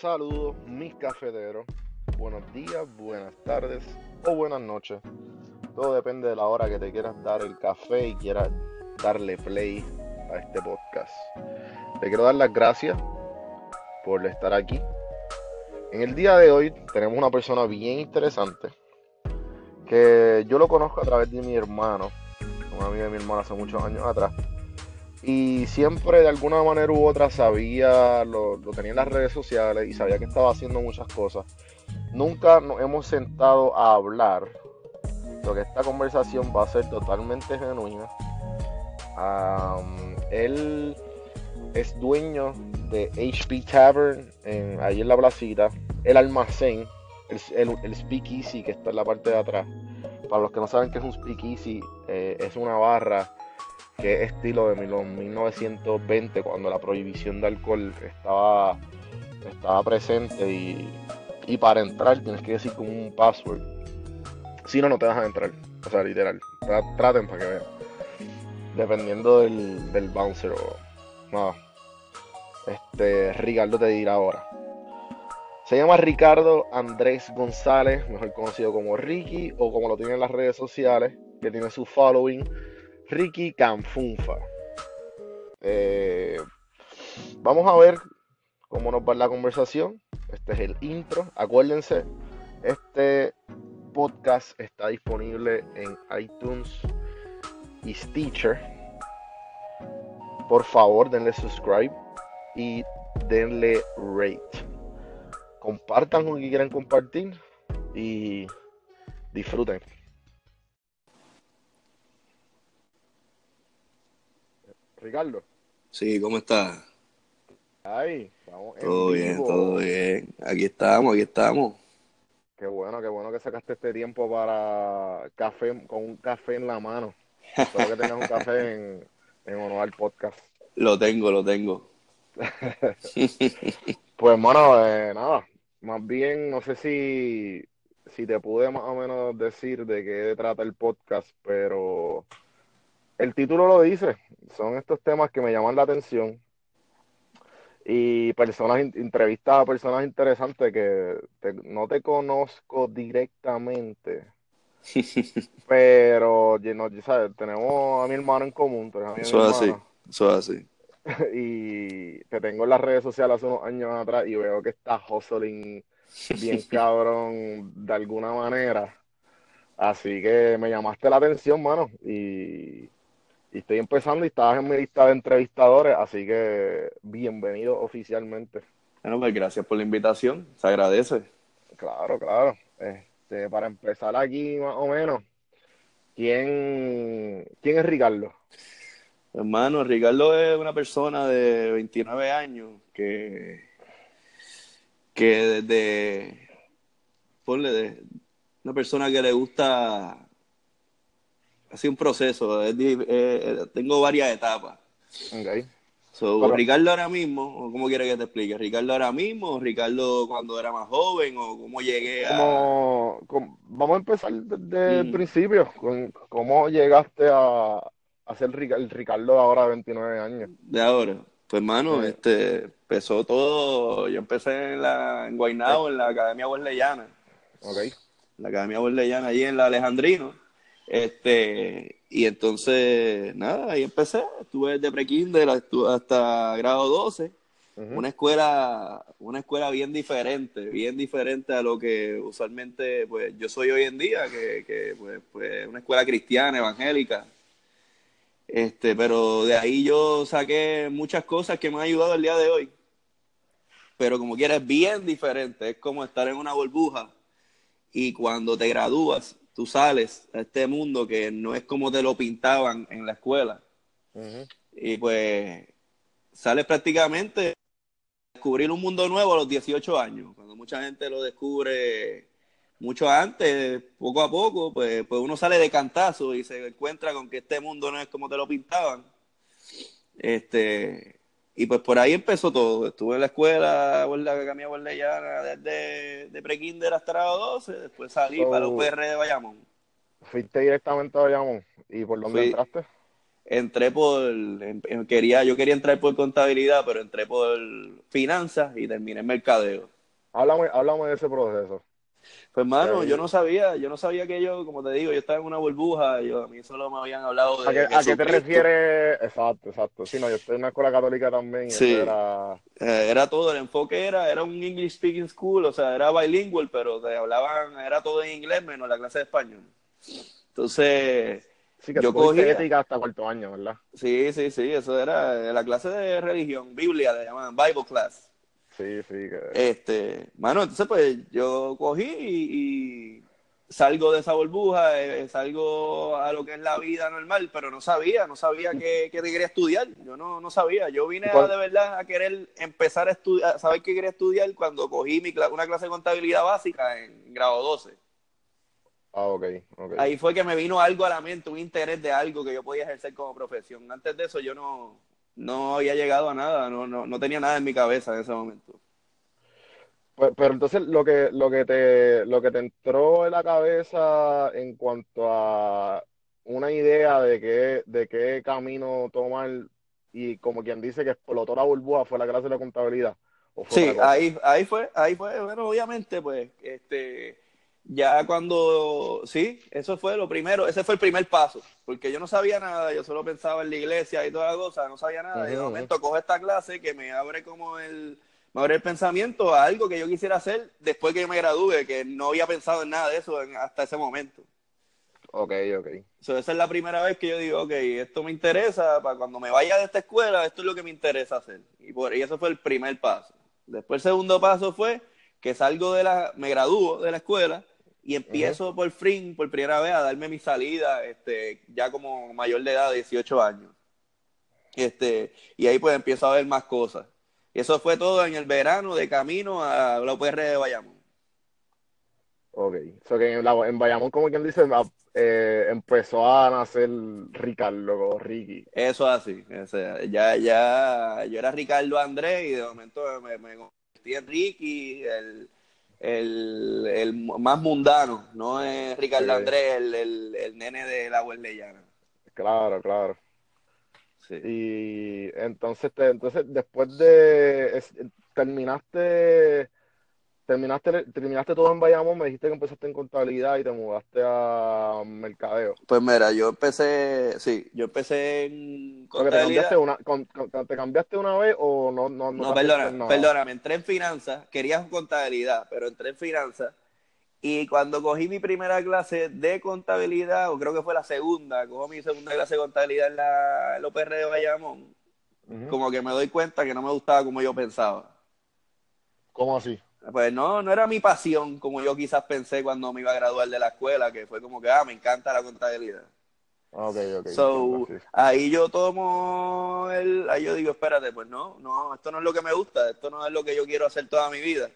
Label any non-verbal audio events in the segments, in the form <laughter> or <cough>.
Saludos, mis cafeteros. Buenos días, buenas tardes o buenas noches. Todo depende de la hora que te quieras dar el café y quieras darle play a este podcast. Te quiero dar las gracias por estar aquí. En el día de hoy tenemos una persona bien interesante que yo lo conozco a través de mi hermano, un amigo de mi hermano hace muchos años atrás. Y siempre de alguna manera u otra sabía, lo, lo tenía en las redes sociales y sabía que estaba haciendo muchas cosas. Nunca nos hemos sentado a hablar. Lo que esta conversación va a ser totalmente genuina. Él es dueño de HP Tavern en, ahí en la placita. El almacén, el, el, el speakeasy que está en la parte de atrás. Para los que no saben qué es un speakeasy, eh, es una barra que es estilo de los 1920, cuando la prohibición de alcohol estaba, estaba presente y, y para entrar tienes que decir como un password. Si no, no te dejan entrar. O sea, literal. Traten para que vean. Dependiendo del, del bouncer o nada. Este, Ricardo te dirá ahora. Se llama Ricardo Andrés González, mejor conocido como Ricky, o como lo tienen en las redes sociales, que tiene su following, Ricky Canfunfa. Eh, vamos a ver cómo nos va la conversación. Este es el intro. Acuérdense, este podcast está disponible en iTunes y Stitcher. Por favor, denle subscribe y denle rate. Compartan con quien quieran compartir y disfruten. Ricardo. Sí, ¿cómo estás? Ay, vamos en Todo bien, vivo. todo bien. Aquí estamos, aquí estamos. Qué bueno, qué bueno que sacaste este tiempo para café, con un café en la mano. Espero que tengas un café <laughs> en, en honor al podcast. Lo tengo, lo tengo. <laughs> Pues, hermano, eh, nada, más bien, no sé si, si te pude más o menos decir de qué trata el podcast, pero el título lo dice, son estos temas que me llaman la atención y personas, entrevistas a personas interesantes que te- no te conozco directamente, <laughs> pero sabes, tenemos a mi hermano en común, Eso es así, eso es así. <laughs> y te tengo en las redes sociales hace unos años atrás y veo que estás hustling bien <laughs> cabrón de alguna manera. Así que me llamaste la atención, mano. Y, y estoy empezando y estabas en mi lista de entrevistadores, así que bienvenido oficialmente. Bueno, pues gracias por la invitación, se agradece. Claro, claro. Este, para empezar aquí más o menos, ¿quién, quién es Ricardo? Hermano, Ricardo es una persona de 29 años que, que desde, ponle, de, una persona que le gusta, ha sido un proceso, es di- eh, tengo varias etapas. Ok. So, Pero- Ricardo ahora mismo, o ¿cómo quieres que te explique? ¿Ricardo ahora mismo? o ¿Ricardo cuando era más joven? ¿O cómo llegué a...? Como, como- vamos a empezar desde el Mm. principio. Con, ¿Cómo llegaste a, a ser el Ricardo ahora de 29 años? de ahora? Pues hermano, Sí. este, empezó todo, yo empecé en la, en Guaynabo, en la Academia Borlellana, Ok. la Academia Borlellana allí en la Alejandrino, este, y entonces, nada, ahí empecé, estuve desde prekinder hasta, grado 12, Ujú. una escuela, una escuela bien diferente, bien diferente a lo que usualmente pues yo soy hoy en día, que, que pues, pues una escuela cristiana, evangélica. Este, pero de ahí yo saqué muchas cosas que me han ayudado el día de hoy. Pero como quieras, es bien diferente, es como estar en una burbuja y cuando te gradúas, tú sales a este mundo que no es como te lo pintaban en la escuela. Y pues sales prácticamente a descubrir un mundo nuevo a los 18 años, cuando mucha gente lo descubre mucho antes, poco a poco, pues, pues uno sale de cantazo y se encuentra con que este mundo no es como te lo pintaban. Este, y pues por ahí empezó todo. Estuve en la escuela, en la Academia Borlellana, desde de prekinder hasta grado 12, después salí So- para la UPR de Bayamón. Fuiste directamente a Bayamón. ¿Y por dónde Fui- entraste? entré por, em, em, quería, yo quería entrar por contabilidad, pero entré por finanzas y terminé en mercadeo. Háblame, de ese proceso. Pues hermano, yo no sabía, yo no sabía que yo, como te digo, yo estaba en una burbuja, yo, a mí solo me habían hablado de... ¿A qué, te refieres? Exacto, exacto. Sí, no, yo estoy en una escuela católica también. Sí. Era... Eh, era todo, el enfoque era, era un English speaking school, o sea, era bilingüe, pero te hablaban, era todo en inglés menos la clase de español. Entonces, Sí, que yo cogí ética hasta cuarto año, ¿verdad? Sí, sí, sí, eso era la clase de religión, Biblia, le llamaban Bible class. Sí, sí. Que... Este, mano, entonces pues yo cogí y, salgo de esa burbuja, eh, salgo a lo que es la vida normal, pero no sabía, no sabía que, que quería estudiar, yo no, no sabía, yo vine a, de verdad a querer empezar a estudiar, a saber qué quería estudiar cuando cogí mi, una clase de contabilidad básica en grado 12. Ah, ok, Ahí fue que me vino algo a la mente, un interés de algo que yo podía ejercer como profesión. Antes de eso yo no, no había llegado a nada, no, no, no tenía nada en mi cabeza en ese momento. Pues, pero entonces lo que, lo que te, lo que te entró en la cabeza en cuanto a una idea de qué, de qué camino tomar y como quien dice que explotó la burbuja fue la clase de contabilidad. sí, ahí, ahí fue, ahí fue, bueno, obviamente, pues, este, ya cuando, sí, eso fue lo primero, ese fue el primer paso, porque yo no sabía nada, yo solo pensaba en la iglesia y toda la cosa, no sabía nada, y de momento cojo esta clase que me abre como el, me abre el pensamiento a algo que yo quisiera hacer después que yo me gradúe, que no había pensado en nada de eso hasta ese momento. Ok, ok. esa es la primera vez que yo digo, ok, esto me interesa, para cuando me vaya de esta escuela, esto es lo que me interesa hacer. Y, por, y eso fue el primer paso. Después el segundo paso fue que salgo de la, me gradúo de la escuela, y empiezo por fin, por primera vez, a darme mi salida, este, ya como mayor de edad, 18 años. Este, y ahí pues empiezo a ver más cosas. Y eso fue todo en el verano de camino a la UPR de Bayamón. Ok, so que en, Bayamón, como quien dice, eh, empezó a nacer Ricardo o Ricky. Eso así, o sea, ya, ya, yo era Ricardo Andrés y de momento me, me convertí en Ricky, el, el, el más mundano, no es Ricardo Andrés, el, el, el, nene de la Llana. Claro, claro. Sí. Y entonces, te, entonces después de terminaste terminaste, terminaste todo en Bayamón, me dijiste que empezaste en contabilidad y te mudaste a mercadeo. Pues mira, yo empecé, sí, yo empecé en contabilidad. Te cambiaste, una, ¿Te cambiaste una vez o no? No, no, perdona, perdona, me entré en finanzas, quería contabilidad, pero entré en finanzas y cuando cogí mi primera clase de contabilidad, o creo que fue la segunda, cogí mi segunda clase de contabilidad en la, en OPR de Bayamón, como que me doy cuenta que no me gustaba como yo pensaba. ¿Cómo así? Pues no, no era mi pasión como yo quizás pensé cuando me iba a graduar de la escuela, que fue como que, ah, me encanta la contabilidad. Ok, ok. So, ahí yo tomo el, ahí yo digo, espérate, pues no, no, esto no es lo que me gusta, esto no es lo que yo quiero hacer toda mi vida.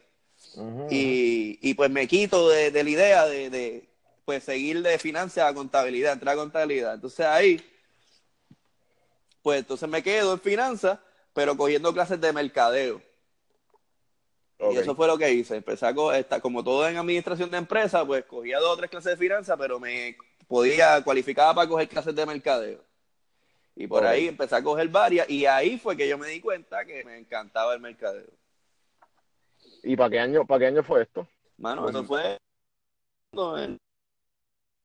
y, y, pues me quito de, la idea de, de, pues seguir de finanzas a contabilidad, entrar a contabilidad. Entonces ahí, pues entonces me quedo en finanzas, pero cogiendo clases de mercadeo. Y eso fue lo que hice. Empecé a, como todo en administración de empresa, pues cogía dos o tres clases de finanzas, pero me podía, cualificaba para coger clases de mercadeo. Y por ahí empecé a coger varias, y ahí fue que yo me di cuenta que me encantaba el mercadeo. ¿Y para qué año, para qué año fue esto? Mano, eso fue en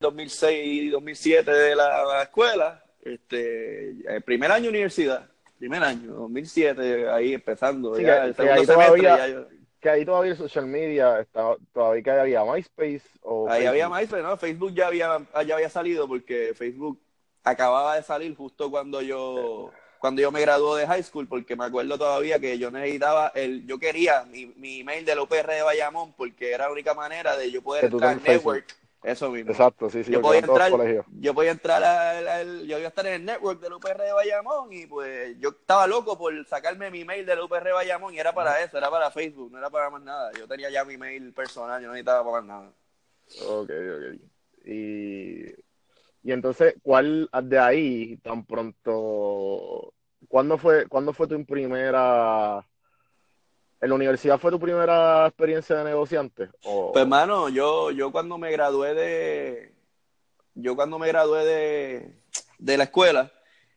2006 y 2007 de la, escuela, este, el primer año universidad, primer año, 2007, ahí empezando, ya, el segundo semestre, ya que ahí todavía el social media estaba, todavía que había MySpace o ahí había MySpace no Facebook ya había ya había salido porque Facebook acababa de salir justo cuando yo cuando yo me gradué de high school porque me acuerdo todavía que yo necesitaba el yo quería mi, mi email del UPR de Bayamón porque era la única manera de yo poder entrar en network eso mismo. Exacto, sí, sí. Yo podía entrar, yo podía entrar al, yo iba a estar en el network del UPR de Bayamón y pues yo estaba loco por sacarme mi mail del UPR de Bayamón y era para eso, era para Facebook, no era para más nada. Yo tenía ya mi mail personal, yo no necesitaba para más nada. Ok, ok. Y, y entonces, ¿cuál de ahí tan pronto, cuándo fue, cuándo fue tu primera ¿En la universidad fue tu primera experiencia de negociante? Pues hermano, yo, yo cuando me gradué de. Yo cuando me gradué de, de la escuela,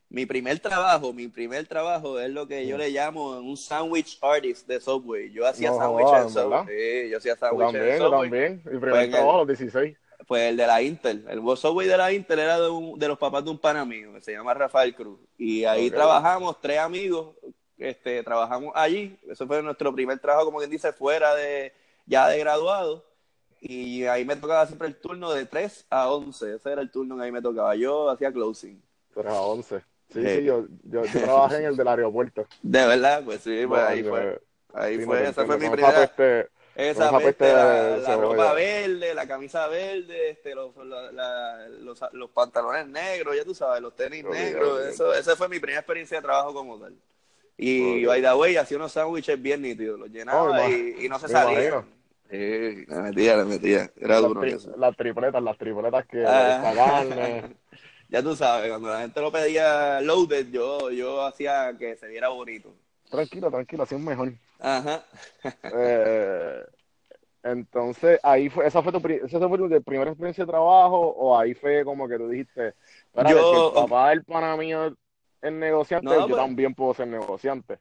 mi primer trabajo, mi primer trabajo es lo que yo le llamo un sandwich artist de Subway. Yo hacía No sándwiches en Subway. Sí, yo hacía Yo sándwiches también, Subway. Mi Pues primer trabajo a los 16. Pues el de la Intel, el Subway de la Intel era de, un- de los papás de un pana mío, que se llama Rafael Cruz. Y ahí trabajamos, tres amigos, este, trabajamos allí. Eso fue nuestro primer trabajo, como quien dice, fuera de ya de graduado. Y ahí me tocaba siempre el turno de 3 a 11. Ese era el turno que ahí me tocaba. Yo hacía closing. Pero a 11. Sí, Sí. sí, yo, yo, yo trabajé en el del aeropuerto. <laughs> De verdad, pues sí, pues ahí fue. Ahí sí, fue, no esa fue mi primera. esa peste- Esa peste, la, la ropa verde, la camisa verde, este, los, la- la- los, los pantalones negros, ya tú sabes, los tenis negros. Eso, esa fue mi primera experiencia de trabajo como tal. Y Ok. by the way, hacía unos sándwiches bien nítidos, los llenaba Oh, y, y no se imagino. Sí, le metía, le metía. Era las, duro en tri- eso. las tripletas, las tripletas que Ah. carne. <laughs> Ya tú sabes, cuando la gente lo pedía loaded, yo, yo hacía que se viera bonito. Tranquilo, tranquilo, así es mejor. Ajá. Eh, entonces, ahí fue, esa fue tu, esa fue tu primera experiencia de trabajo, o ahí fue como que tú dijiste, Yo- si el papá del pana mío es negociante, No, yo pues- también puedo ser negociante.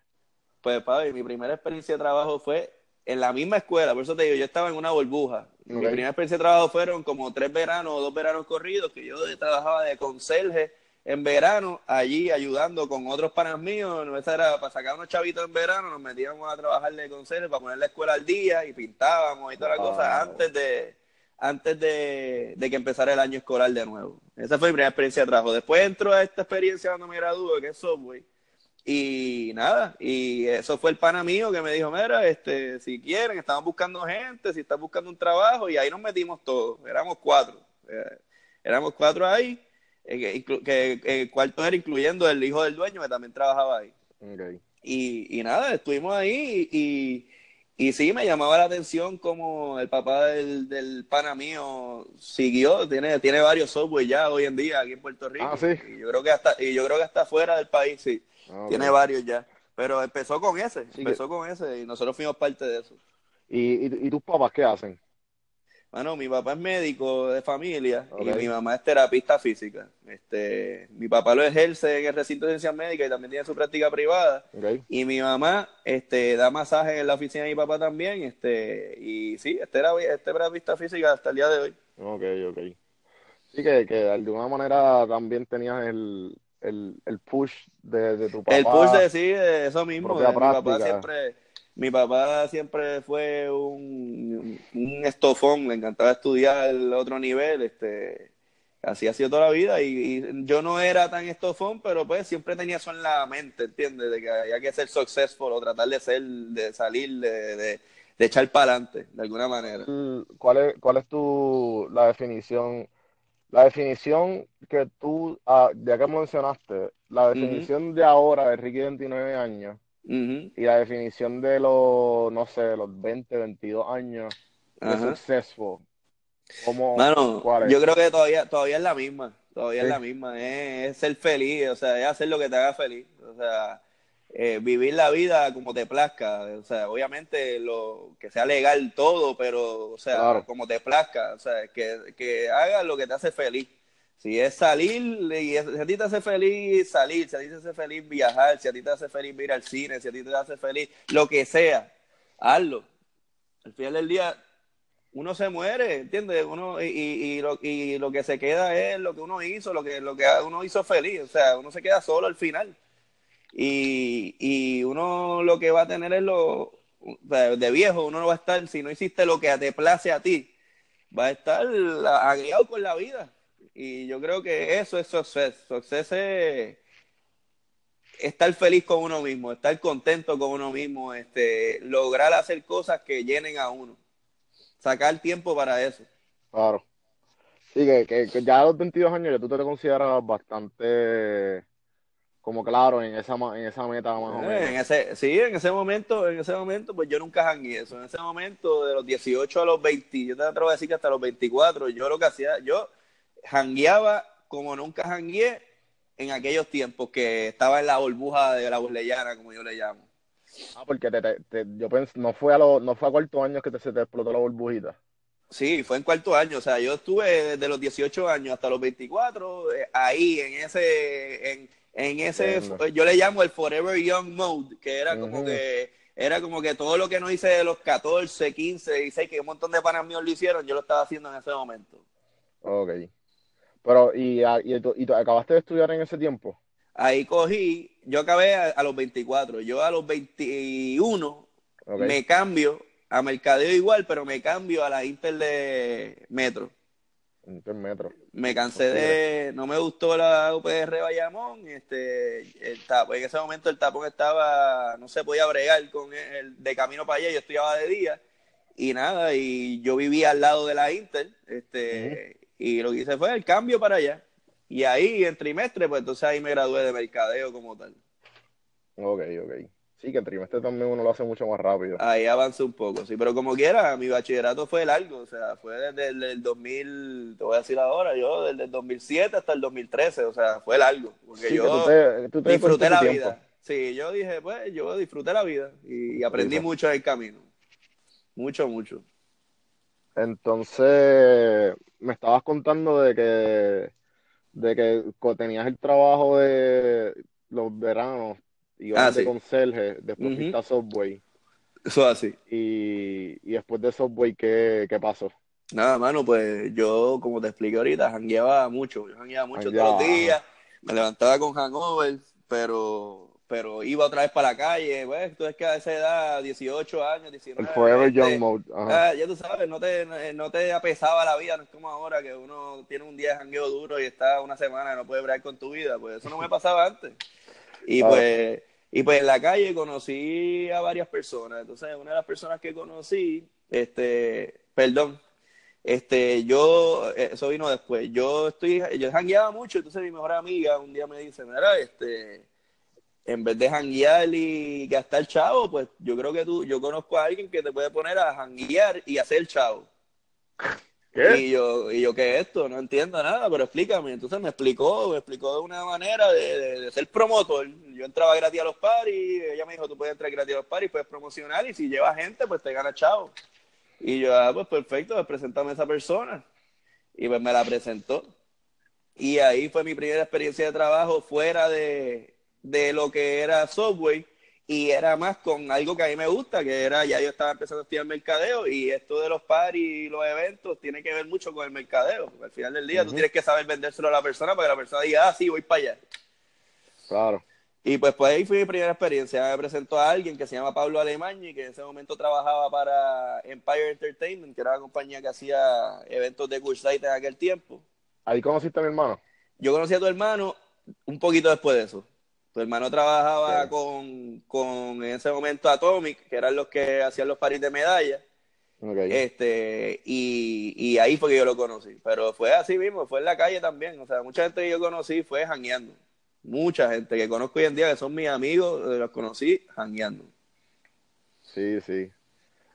Pues, padre, mi primera experiencia de trabajo fue en la misma escuela, por eso te digo, yo estaba en una burbuja. Mi primera experiencia de trabajo fueron como tres veranos o dos veranos corridos, que yo trabajaba de conserje en verano, allí ayudando con otros panas míos. Esa era para sacar unos chavitos en verano, nos metíamos a trabajar de conserje para poner la escuela al día y pintábamos y toda la Wow. cosa antes de antes de, de que empezara el año escolar de nuevo. Esa fue mi primera experiencia de trabajo. Después entro a esta experiencia cuando me gradué, que es Subway. Y nada, y eso fue el pana mío que me dijo, mira, este, si quieren, estamos buscando gente, si estás buscando un trabajo, y ahí nos metimos todos, éramos cuatro, eh, éramos cuatro ahí, eh, que, que- el cuarto era incluyendo el hijo del dueño que también trabajaba ahí. Ok. Y, y nada, estuvimos ahí y, y sí, me llamaba la atención como el papá del, del pana mío siguió, tiene, tiene varios software ya hoy en día aquí en Puerto Rico. Ah, sí. Y yo creo que hasta, y yo creo que hasta fuera del país, sí. Ok. Tiene varios ya. Pero empezó con ese, Sí, empezó con ese y nosotros fuimos parte de eso. ¿Y, y, y tus papás qué hacen? Bueno, mi papá es médico de familia y mi mamá es terapista física. Este, mi papá lo ejerce en el recinto de ciencias médicas y también tiene su práctica privada. Y mi mamá este, da masaje en la oficina de mi papá también. Este, y sí, este era este terapista física hasta el día de hoy. Ok, ok. Sí, que, que de alguna manera también tenías el, el, el push de, de tu papá. El push de sí, de eso mismo. de mi papá práctica. siempre, mi papá siempre fue un, un estofón, le encantaba estudiar el otro nivel, este, así ha sido toda la vida, y, y yo no era tan estofón, pero pues siempre tenía eso en la mente, ¿entiendes? De que había que ser successful o tratar de ser, de salir, de, de, de echar para adelante, de alguna manera. ¿Cuál es, cuál es tu, la definición, la definición que tú, ah, ya que mencionaste, la definición de ahora de Ricky 29 años Y la definición de los, no sé, de los 20, 22 años de ajá. successful, ¿cómo, Mano, cuál es? yo creo que todavía, todavía es la misma, todavía Sí. es la misma, es, es ser feliz, o sea, es hacer lo que te haga feliz, o sea, eh, vivir la vida como te plazca, o sea, obviamente lo que sea legal todo, pero, o sea, Claro. como te plazca, o sea, que, que hagas lo que te hace feliz. Si es salir, y si a ti te hace feliz salir, si a ti te hace feliz viajar, si a ti te hace feliz ir al cine, si a ti te hace feliz lo que sea, hazlo. Al final del día, uno se muere, ¿entiendes? Uno, y, y, y lo, y lo que se queda es lo que uno hizo, lo que, lo que uno hizo feliz, o sea, uno se queda solo al final. Y, y uno lo que va a tener es lo, de viejo, uno no va a estar, si no hiciste lo que te place a ti, va a estar agriado con la vida. Y yo creo que eso es success. Success es estar feliz con uno mismo, estar contento con uno mismo, este, lograr hacer cosas que llenen a uno, sacar tiempo para eso. Claro. Sí, que, que, que ya a los 22 años ya tú te consideras bastante como claro en esa, en esa meta más o Eh, menos. En ese, sí, en ese momento, en ese momento, pues yo nunca jangué eso. En ese momento, de los 18 a los 20, yo te atrevo a decir que hasta los 24, yo lo que hacía, yo jangueaba como nunca jangué en aquellos tiempos que estaba en la burbuja de la burleyana, como yo le llamo. Ah, porque te, te- te- yo pensé, no fue a los, no fue a cuarto años que se te explotó la burbujita. Sí, fue en cuarto año, o sea, yo estuve desde los 18 años hasta los 24 eh, ahí en ese en, en ese, yo le llamo el Forever Young Mode, que era como que era como que todo lo que no hice de los 14, 15, 16, que un montón de panas míos lo hicieron, yo lo estaba haciendo en ese momento. Ok. Pero, ¿y, y, y acabaste de estudiar en ese tiempo? Ahí cogí, yo acabé a, los 24, yo a los 21 me cambio a Mercadeo igual, pero me cambio a la Inter de Metro. Inter Metro. Me cansé de, no me gustó la UPR Bayamón, este, el tapo, en ese momento el tapón estaba, no se podía bregar con el de camino para allá, yo estudiaba de día y nada, y yo vivía al lado de la Inter, este, y lo que hice fue el cambio para allá. Y ahí en trimestre, pues entonces ahí me gradué de mercadeo como tal. Ok, ok. Sí, que en trimestre también uno lo hace mucho más rápido. Ahí avanza un poco, sí, pero como quiera, mi bachillerato fue largo, o sea, fue desde el 2000, te voy a decir ahora, yo desde el 2007 hasta el 2013, o sea, fue largo, porque yo disfruté la vida. Sí, yo dije, pues, yo disfruté la vida y, aprendí mucho en el camino. Mucho, mucho. Entonces, me estabas contando de que de que tenías el trabajo de los veranos y ah, de conserje, después fuiste a Subway. Eso así. Y, y después de Subway, ¿qué, ¿qué pasó? Nada, mano, pues yo, como te expliqué ahorita, jangueaba mucho. Yo jangueaba mucho todos los días. Me levantaba con hangover, pero pero iba otra vez para la calle, pues, tú es que a esa edad, 18 años, 19 El Forever Young Mode. Ah, ya tú sabes, no te, no te apesaba la vida, no es como ahora que uno tiene un día de jangueo duro y está una semana y no puede bregar con tu vida, pues eso no me pasaba antes. Y pues, y pues en la calle conocí a varias personas, entonces una de las personas que conocí, este, perdón, este, yo, eso vino después, yo estoy, yo jangueaba mucho, entonces mi mejor amiga un día me dice, mira, este, en vez de janguear y gastar chavo, pues yo creo que tú, yo conozco a alguien que te puede poner a janguear y hacer chavo. ¿Qué? Y yo, y yo, ¿qué es esto? No entiendo nada, pero explícame. Entonces me explicó, me explicó de una manera de, ser promotor. Yo entraba gratis a los paris, ella me dijo, tú puedes entrar gratis a los paris, puedes promocionar y si llevas gente, pues te gana chavo. Y yo, ah, pues perfecto, pues presentame a esa persona. Y pues me la presentó. Y ahí fue mi primera experiencia de trabajo fuera de, de lo que era software y era más con algo que a mí me gusta, que era, ya yo estaba empezando a estudiar mercadeo y esto de los paris y los eventos tiene que ver mucho con el mercadeo. al final del día tú tienes que saber vendérselo a la persona para que la persona diga, ah, sí, voy para allá. Claro. Y pues, pues ahí fue mi primera experiencia. Me presentó a alguien que se llama Pablo Alemán y que en ese momento trabajaba para Empire Entertainment, que era la compañía que hacía eventos de Cursite en aquel tiempo. ¿Ahí conociste a mi hermano? Yo conocí a tu hermano un poquito después de eso. Tu hermano trabajaba con, en ese momento Atomic, que eran los que hacían los paris de medalla. Este, y, ahí fue que yo lo conocí. Pero fue así mismo, fue en la calle también. O sea, mucha gente que yo conocí fue jangueando. Mucha gente que conozco hoy en día que son mis amigos, eh, los conocí jangueando. Sí, sí.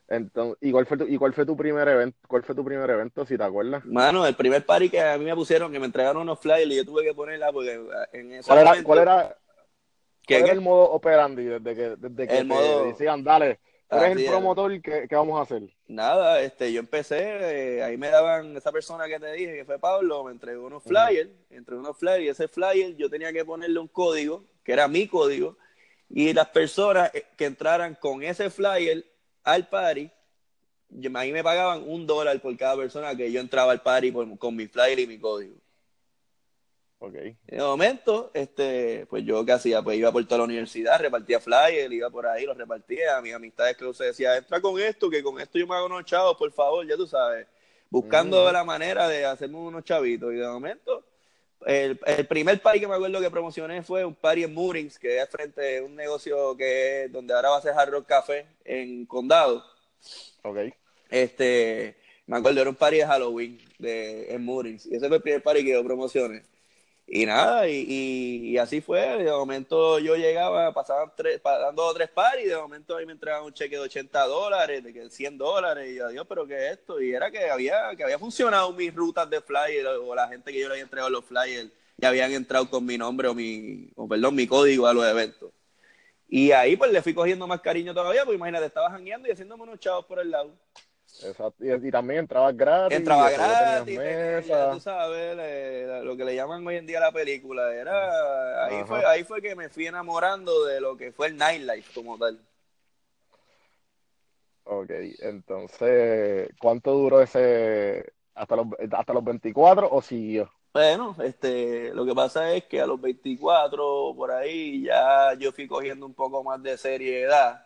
Entonces, ¿y cuál fue tu, y cuál fue tu primer evento? ¿Cuál fue tu primer evento, si te acuerdas? Mano, el primer party que a mí me pusieron, que me entregaron unos flyers y yo tuve que ponerla porque en ese ¿Cuál era, ¿cuál era, ¿Cuál es el modo operandi desde que, desde que te decían, dale, tú eres el promotor, ¿qué, ¿qué, vamos a hacer? Nada, este, yo empecé, eh, ahí me daban, esa persona que te dije, que fue Pablo, me entregó unos flyers, entre unos flyers, y ese flyer yo tenía que ponerle un código, que era mi código, y las personas eh, que entraran con ese flyer al party, ahí me pagaban un dólar por cada persona que yo entraba al party con mi flyer y mi código. Okay. En momento, este, pues yo qué hacía, pues iba por toda la universidad, repartía flyers, iba por ahí, los repartía. A mis amistades que se decía, entra con esto, que con esto yo me hago unos chavos, por favor, ya tú sabes. Buscando la manera de hacerme unos chavitos. Y de momento, el, el primer party que me acuerdo que promocioné fue un party en Moorings, que es frente a un negocio que es donde ahora va a ser Hard Rock Café en Condado. Ok. Este, me acuerdo, era un party de Halloween de, en Moorings. Y ese fue el primer party que yo promocioné. Y nada, y, así fue. De momento yo llegaba, pasaban tres, dando dos o tres pares y de momento ahí me entregaban un cheque de 80 dólares, de 100 dólares. Y yo, Dios, pero ¿qué es esto? Y era que había, que había funcionado mis rutas de flyer o la gente que yo le había entregado los flyers ya habían entrado con mi nombre o mi, o perdón, mi código a los eventos. Y ahí pues le fui cogiendo más cariño todavía, pues imagínate, estaba jangueando y haciéndome unos chavos por el lado. Exacto. Y, también entrabas gratis. Entraba gratis, tenía, tú sabes, lo que le llaman hoy en día la película. Era, ahí fue, ahí fue que me fui enamorando de lo que fue el nightlife como tal. Ok, entonces, ¿cuánto duró ese, hasta los, hasta los 24 o siguió? Bueno, este, lo que pasa es que a los 24 por ahí ya yo fui cogiendo un poco más de seriedad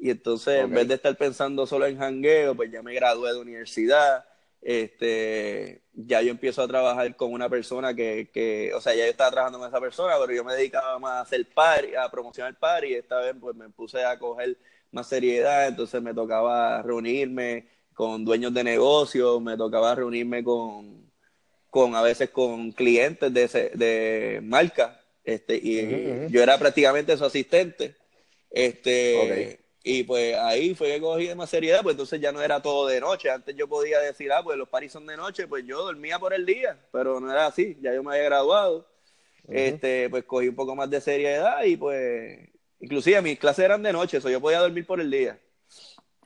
y entonces en vez de estar pensando solo en jangueo, pues ya me gradué de universidad, este, ya yo empiezo a trabajar con una persona que, que, o sea, ya yo estaba trabajando con esa persona, pero yo me dedicaba más a hacer party, a promocionar party y esta vez pues me puse a coger más seriedad, entonces me tocaba reunirme con dueños de negocios, me tocaba reunirme con con a veces con clientes de, de marca, este, y yo era prácticamente su asistente, este, y pues ahí fue que cogí más seriedad, pues entonces ya no era todo de noche, antes yo podía decir, ah, pues los paris son de noche, pues yo dormía por el día, pero no era así, ya yo me había graduado, este, pues cogí un poco más de seriedad y pues, inclusive mis clases eran de noche, eso yo podía dormir por el día.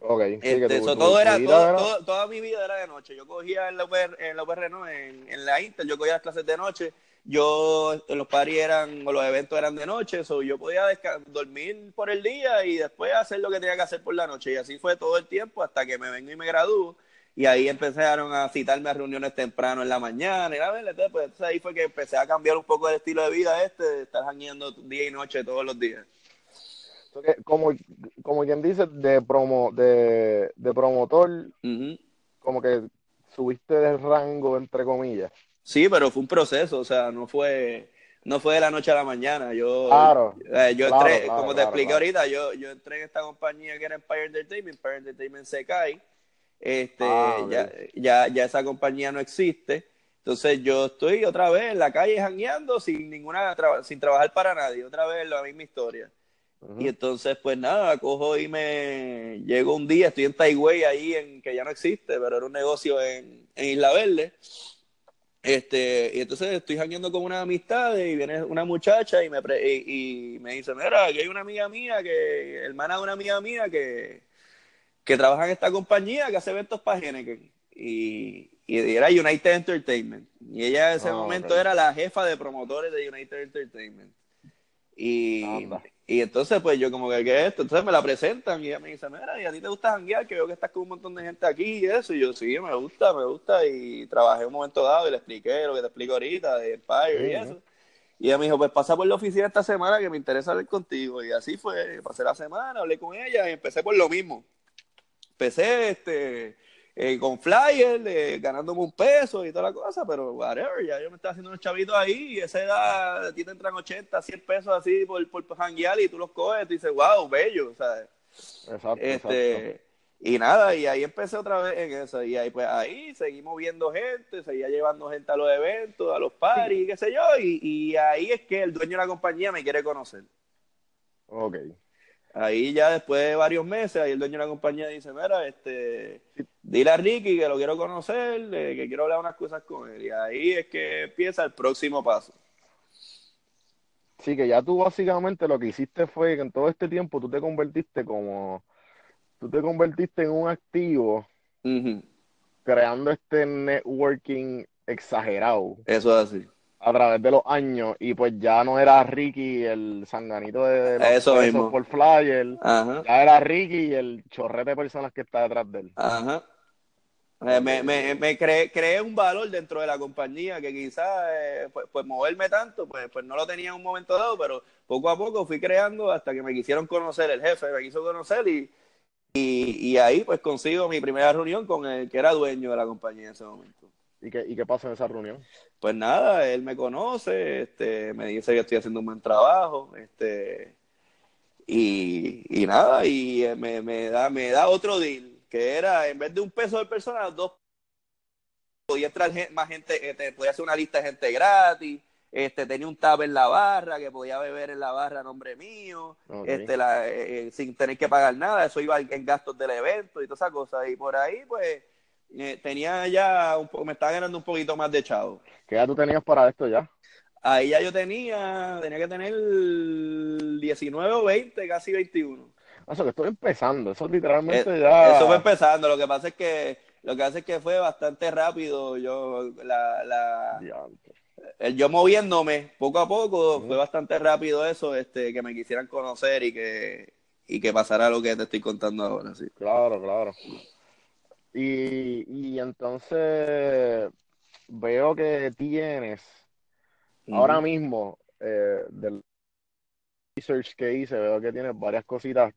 Okay, este, todo era, todo, toda mi vida era de noche. Yo cogía en la UPR, en la UPR no, en, en, la Inter, yo cogía las clases de noche. Yo, los paris eran, o los eventos eran de noche, so yo podía dormir por el día y después hacer lo que tenía que hacer por la noche. Y así fue todo el tiempo hasta que me vengo y me gradúo. Y ahí empezaron a citarme a reuniones temprano en la mañana. Y la verdad, pues, ahí fue que empecé a cambiar un poco el estilo de vida este, de estar jangueando día y noche todos los días como, como quien dice, de promo, de, de promotor, como que subiste de rango, entre comillas. Sí, pero fue un proceso, o sea, no fue, no fue de la noche a la mañana. Yo, claro, eh, yo entré, como te expliqué ahorita, yo, yo entré en esta compañía que era Empire Entertainment, Empire Entertainment se cae, este, ah, ya, ya, ya esa compañía no existe. Entonces yo estoy otra vez en la calle jangueando sin ninguna sin trabajar para nadie, otra vez la misma historia. Y entonces, pues nada, cojo y me llego un día, estoy en Taiwán ahí, en, que ya no existe, pero era un negocio en, Isla Verde. Este, y entonces estoy jangueando con una amistad y viene una muchacha y me, y, me dice, mira, aquí hay una amiga mía, que hermana de una amiga mía que, que trabaja en esta compañía que hace eventos para Henneken. Y, y era United Entertainment. Y ella en ese ah, momento era la jefa de promotores de United Entertainment. Y, y entonces, pues yo como que, ¿qué es esto? Entonces me la presentan y ella me dice, mira, ¿y a ti te gusta janguear? Que veo que estás con un montón de gente aquí y eso. Y yo, sí, me gusta, me gusta. Y trabajé un momento dado y le expliqué lo que te explico ahorita de Empire y eso. Y ella me dijo, pues pasa por la oficina esta semana que me interesa hablar contigo. Y así fue, pasé la semana, hablé con ella y empecé por lo mismo. Empecé, este, eh, con flyer, eh, ganándome un peso y toda la cosa, pero whatever, ya yo me estaba haciendo unos chavitos ahí y esa edad, a ti te entran 80, 100 pesos así por, por y tú los coges y dices, wow, bello, ¿sabes? Exacto, este, Y nada, y ahí empecé otra vez en eso, y ahí pues ahí seguimos viendo gente, seguía llevando gente a los eventos, a los parties, qué sé yo, y, y ahí es que el dueño de la compañía me quiere conocer. Ok. Ahí ya después de varios meses, ahí el dueño de la compañía dice, mira, este, dile a Ricky que lo quiero conocer, que quiero hablar unas cosas con él. Y ahí es que empieza el próximo paso. Sí, que ya tú básicamente lo que hiciste fue que en todo este tiempo tú te convertiste como, tú te convertiste en un activo, creando este networking exagerado. Eso es así a través de los años y pues ya no era Ricky el sanganito de, los Eso mismo. por flyer, ya era Ricky y el chorrete de personas que está detrás de él. Ajá. Eh, me, me, me creé, un valor dentro de la compañía que quizás eh, pues, pues, moverme tanto, pues, pues no lo tenía en un momento dado, pero poco a poco fui creando hasta que me quisieron conocer, el jefe me quiso conocer y, y, y ahí pues consigo mi primera reunión con el que era dueño de la compañía en ese momento. ¿Y qué, ¿Y qué pasó en esa reunión? Pues nada, él me conoce, este, me dice que estoy haciendo un buen trabajo, este, y, y nada, y eh, me, me, da, me da otro deal, que era, en vez de un peso de personal, dos podía entrar más gente, este, podía hacer una lista de gente gratis, este, tenía un tab en la barra, que podía beber en la barra a nombre mío, este, la, eh, eh, sin tener que pagar nada, eso iba en gastos del evento y todas esas cosas, y por ahí, pues, eh, tenía ya, un poco, me estaba ganando un poquito más de chavo. ¿Qué edad tú tenías para esto ya? Ahí ya yo tenía, tenía que tener 19 o 20, casi 21. Eso que estoy empezando, eso literalmente Eh, ya. Eso fue empezando. Lo que pasa es que lo que hace es que fue bastante rápido. Yo la, la el yo moviéndome poco a poco fue bastante rápido eso, este, que me quisieran conocer y que y que pasara lo que te estoy contando ahora, sí. Claro, claro. Y, y entonces veo que tienes ahora mismo eh, del research que hice, veo que tienes varias cositas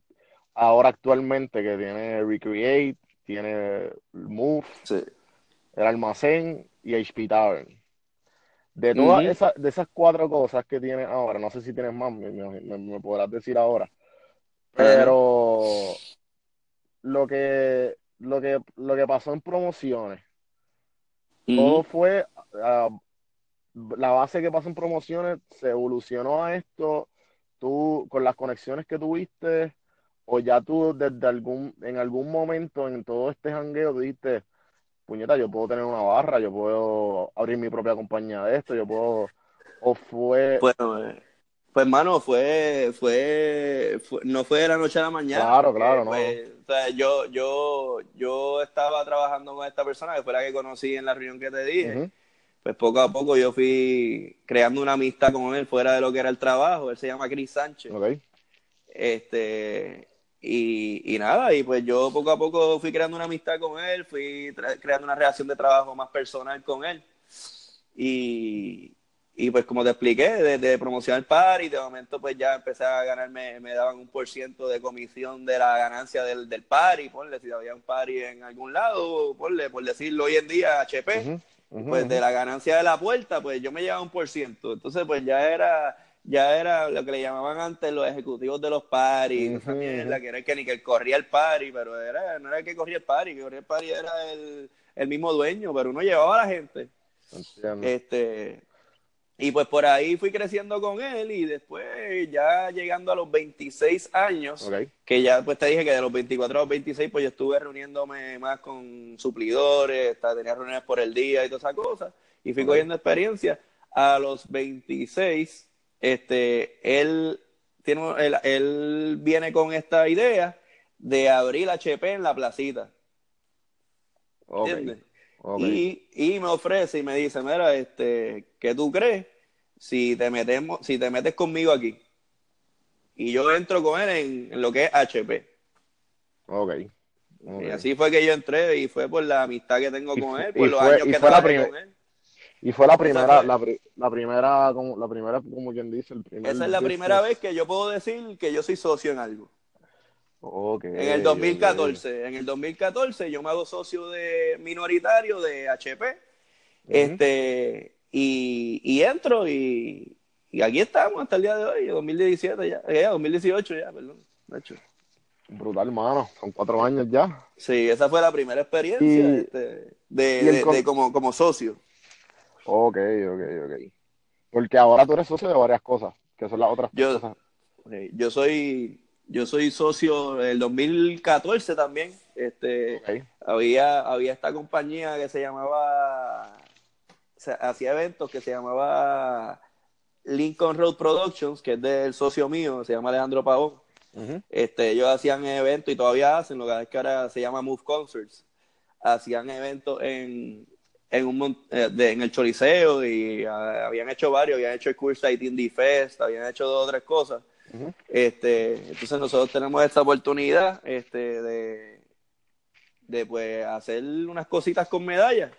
ahora actualmente que tiene Recreate, tiene Move, Sí. el almacén y HP Tavern. De todas esas, de esas cuatro cosas que tienes ahora, no sé si tienes más, me, me- me- me podrás decir ahora, pero lo que, lo que, lo que pasó en promociones, todo Ujú. fue, ah, la base que pasó en promociones se evolucionó a esto, tú con las conexiones que tuviste, o ya tú desde algún, en algún momento en todo este jangueo tú dijiste, puñeta, yo puedo tener una barra, yo puedo abrir mi propia compañía de esto, yo puedo, o fue, Bueno, eh, pues hermano, fue, fue, fue- no fue de la noche a la mañana. Claro, claro, no. pues, o sea, yo, yo, yo estaba trabajando con esta persona que fue la que conocí en la reunión que te dije. Pues poco a poco yo fui creando una amistad con él fuera de lo que era el trabajo. Él se llama Chris Sánchez. ok, Este, y, y nada, y pues yo poco a poco fui creando una amistad con él, fui creando una relación de trabajo más personal con él. Y, y pues como te expliqué, desde promocionar el party, de momento pues ya empecé a ganarme, me daban un por ciento de comisión de la ganancia del, del party, ponle, si había un party en algún lado, ponle, por decirlo hoy en día, HP pues de la ganancia de la puerta, pues yo me llevaba un por ciento. Entonces, pues ya era, ya era lo que le llamaban antes los ejecutivos de los paris, mierda, ujú. que era el que ni que corría el party, pero era, no era el que corría el party, que corría el party era el, el mismo dueño, pero uno llevaba a la gente. Entiendo. Este, y pues por ahí fui creciendo con él y después ya llegando a los 26 años, que ya pues te dije que de los 24 a los 26 pues yo estuve reuniéndome más con suplidores, tenía reuniones por el día y todas esas cosas, y fui cogiendo experiencia. A los 26, este, él, tiene, él, él viene con esta idea de abrir HP en la placita, ¿entiendes? Y, y me ofrece y me dice, mira, este, ¿qué tú crees si te metemos, si te metes conmigo aquí? Y yo entro con él en, en lo que es HP. Ok. Y así fue que yo entré y fue por la amistad que tengo Y con él, y por los fue- años y que trabajé con él. Y fue la primera, la, pri- la primera, como, la primera, como quien dice, el primer Esa es la primera vez que yo puedo decir que yo soy socio en algo. En el 2014, en el 2014 yo me hago socio de minoritario de HP, este, y, y entro y, y aquí estamos hasta el día de hoy, 2017 ya, eh, 2018 ya, perdón. Nacho. Brutal, mano. Son cuatro años ya. Sí, esa fue la primera experiencia Y- este, de, de- como, como socio. Ok, ok, ok. Porque ahora tú eres socio de varias cosas, que son las otras Yo- cosas. Ok, Yo soy, yo soy socio del 2014 también. Este, había, había esta compañía que se llamaba, hacía eventos que se llamaba Lincoln Road Productions, que es del socio mío, se llama Alejandro Pavón. Este, ellos hacían eventos y todavía hacen, lo que es que ahora se llama Move Concerts. Hacían eventos en, en, un, eh, en el Choliseo y ah, habían hecho varios, habían hecho el Coolside Indie Fest, habían hecho dos o tres cosas. Ujú. Este, entonces nosotros tenemos esta oportunidad este, de, de pues hacer unas cositas con medallas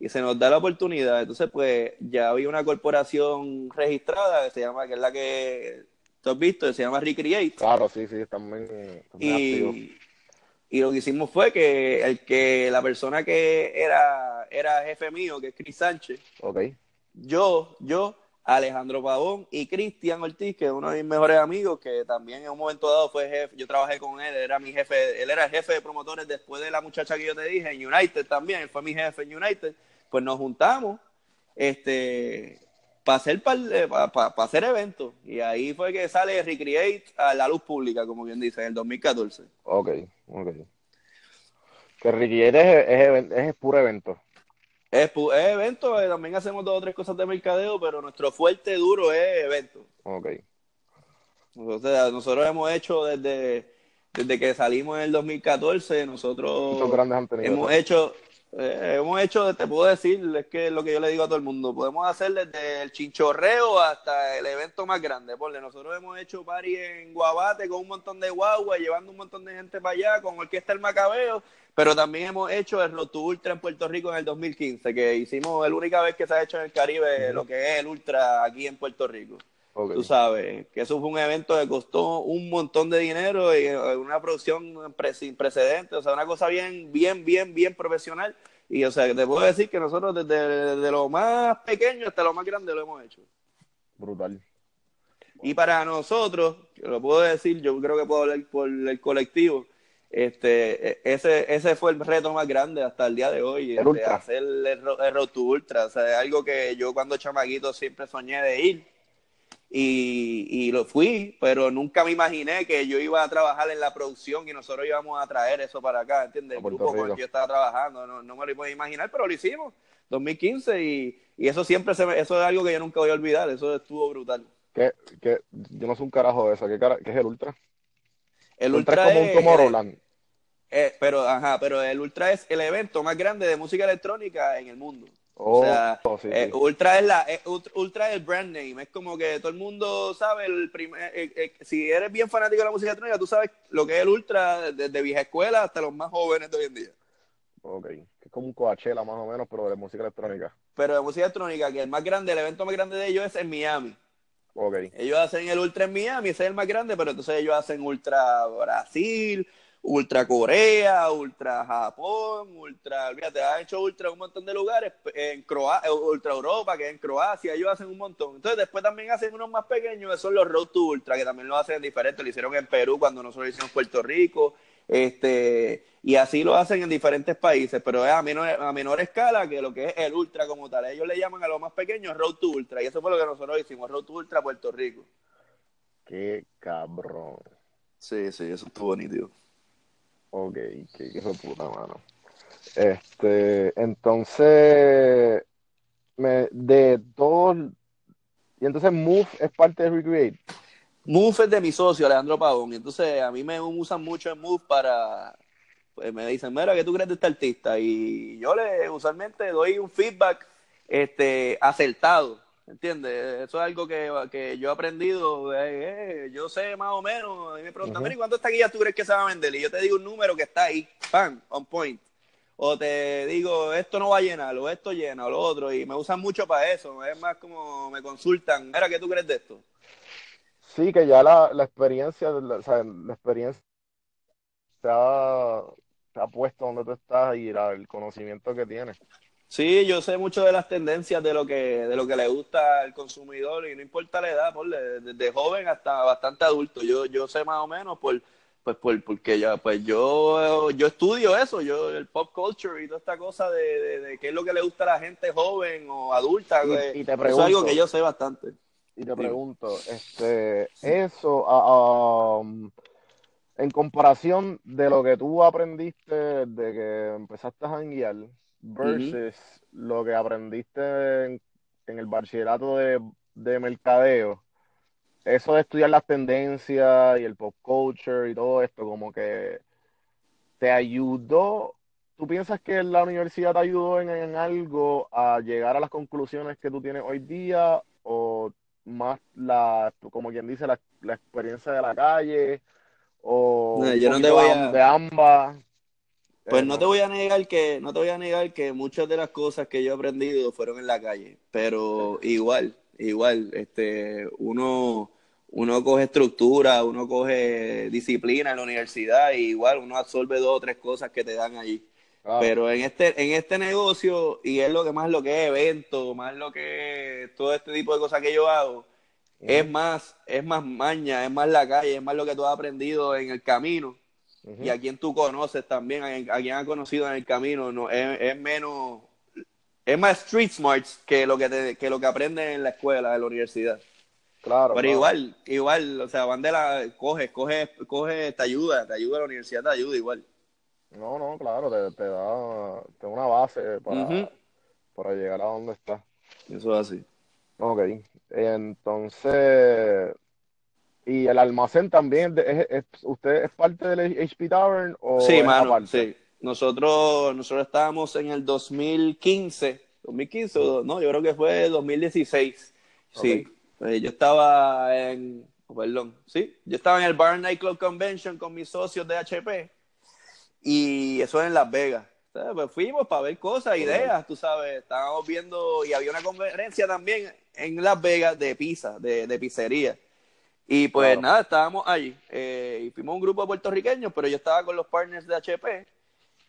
y se nos da la oportunidad. Entonces, pues ya había una corporación registrada que se llama, que es la que tú has visto, que se llama Recreate. Claro, sí, sí, activos. Y, y lo que hicimos fue que el que la persona que era, era jefe mío, que es Chris Sánchez, Ok, yo, yo, Alejandro Pavón y Cristian Ortiz, que es uno de mis mejores amigos, que también en un momento dado fue jefe, yo trabajé con él, era mi jefe, él era el jefe de promotores después de la muchacha que yo te dije, en United también, él fue mi jefe en United, pues nos juntamos, este, para hacer, para hacer eventos, y ahí fue que sale Recreate a la luz pública, como bien dice, en el 2014. ok, ok. Que Ricky es, es, even- es puro evento. Es, es evento, eh, también hacemos dos o tres cosas de mercadeo, pero nuestro fuerte duro es evento. Ok, sea, nosotros hemos hecho desde, desde que salimos en el 2014, nosotros Muchos grandes han tenido hemos hecho, eh, hemos hecho, te puedo decir, es que es lo que yo le digo a todo el mundo, podemos hacer desde el chinchorreo hasta el evento más grande. Ponle, nosotros hemos hecho party en Guabate con un montón de guagua, llevando un montón de gente para allá, con Orquesta El Macabeo, pero también hemos hecho el Road to Ultra en Puerto Rico en el 2015, que hicimos, la única vez que se ha hecho en el Caribe lo que es el Ultra aquí en Puerto Rico. Tú sabes, que eso fue un evento que costó un montón de dinero y eh, una producción pre- sin precedentes, o sea, una cosa bien, bien, bien, bien profesional. Y, o sea, te puedo decir que nosotros desde, desde lo más pequeño hasta lo más grande lo hemos hecho. Brutal. Y para nosotros, lo puedo decir, yo creo que puedo hablar por el colectivo, este, e- ese, ese fue el reto más grande hasta el día de hoy, El este, hacer el, el Road to Ultra, o sea, es algo que yo cuando chamaquito siempre soñé de ir y, y lo fui, pero nunca me imaginé que yo iba a trabajar en la producción y nosotros íbamos a traer eso para acá, ¿entiendes? El grupo con el que yo estaba trabajando, no, no me lo podía imaginar, pero lo hicimos, 2015, y, y eso siempre, se me- eso es algo que yo nunca voy a olvidar, eso estuvo brutal. ¿Qué, qué? Yo no sé un carajo de eso. ¿Qué, cara- qué es el Ultra? El Ultra, Ultra es como un es- Tomorrowland. eh, pero, ajá, pero el Ultra es el evento más grande de música electrónica en el mundo. Oh, o sea, oh, sí, eh. Ultra es la eh, Ultra, es el brand name, es como que todo el mundo sabe el primer, eh, eh, si eres bien fanático de la música electrónica, tú sabes lo que es el Ultra desde vieja escuela hasta los más jóvenes de hoy en día. Ok. Es como un Coachella más o menos, pero de música electrónica. Pero de música electrónica, que el más grande, el evento más grande de ellos es en Miami. Ok. Ellos hacen el Ultra en Miami, ese es el más grande, pero entonces ellos hacen Ultra Brasil, Ultra Corea, Ultra Japón, Ultra, olvídate, han hecho Ultra en un montón de lugares, en Croacia, Ultra Europa, que es en Croacia, ellos hacen un montón. Entonces después también hacen unos más pequeños, que son los Road to Ultra, que también lo hacen diferente, lo hicieron en Perú cuando nosotros hicimos Puerto Rico, este, y así lo hacen en diferentes países, pero es a menor, a menor escala que lo que es el Ultra como tal. Ellos le llaman a los más pequeños Road to Ultra, y eso fue lo que nosotros hicimos, Road to Ultra Puerto Rico. Qué cabrón. Sí, sí, eso estuvo nítido. Ok, qué hijo de puta, mano. Este, entonces, me, de todos, y entonces Move es parte de Recreate. Move es de mi socio, Alejandro Pavón. Entonces a mí me usan mucho en Move para. Pues me dicen, mira, ¿qué tú crees de este artista? Y yo le usualmente doy un feedback este, acertado. ¿Entiendes? Eso es algo que, que yo he aprendido. eh, eh, yo sé más o menos. Y me preguntan, mira, ¿y cuántas taquillas tú crees que se va a vender? Y yo te digo un número que está ahí, ¡pam! On point. O te digo, esto no va a llenar, o esto llena, o lo otro. Y me usan mucho para eso. Es más como me consultan, mira, ¿qué tú crees de esto? Sí, que ya la, la experiencia, la, o sea, la experiencia te ha, te ha puesto donde tú estás y la- el conocimiento que tienes. Sí, yo sé mucho de las tendencias de lo que de lo que le gusta al consumidor y no importa la edad, por desde joven hasta bastante adulto. Yo yo sé más o menos por pues por porque yo pues yo yo estudio eso, yo el pop culture y toda esta cosa de, de, de qué es lo que le gusta a la gente joven o adulta. Y- y te eso es algo que yo sé bastante. Y te pregunto, este, eso, ah, um, en comparación de lo que tú aprendiste de que empezaste a janguear versus lo que aprendiste en, en el bachillerato de, de mercadeo, eso de estudiar las tendencias y el pop culture y todo esto, como que te ayudó, ¿tú piensas que la universidad te ayudó en, en algo a llegar a las conclusiones que tú tienes hoy día o más la, como quien dice, la, la experiencia de la calle o No, yo no te poquito voy de, a- de ambas? Pues no te voy a negar que, no te voy a negar que muchas de las cosas que yo he aprendido fueron en la calle, pero igual, igual, este, uno, uno coge estructura, uno coge disciplina en la universidad, y igual uno absorbe dos o tres cosas que te dan allí. claro, Pero en este, en este negocio, y es lo que más lo que es evento, más lo que es todo este tipo de cosas que yo hago, es más, es más maña, es más la calle, es más lo que tú has aprendido en el camino y a quien tú conoces también, a, a quien has conocido en el camino, no es, es menos, es más street smarts que lo que te- que lo que aprendes en la escuela, en la universidad. claro, Pero claro. igual, igual, o sea, van de la, coges, coges, coges, te ayuda, te ayuda la universidad, te ayuda igual. No, no, claro, te, te da, te da una base para, para llegar a donde estás. Eso es así. Ok, entonces, ¿Y el almacén también? Es, ¿Usted es parte del HP Tavern? O sí, mano, sí. Nosotros, nosotros estábamos en el 2015, 2015, no, yo creo que fue 2016. Sí, pues yo estaba en, oh, perdón, sí, yo estaba en el Bar Night Club Convention con mis socios de HP y eso en Las Vegas. Pues fuimos para ver cosas, ideas, tú sabes, estábamos viendo y había una conferencia también en Las Vegas de pizza, de, de pizzería. Y pues nada, estábamos allí. Eh, y fuimos un grupo de puertorriqueños, pero yo estaba con los partners de HP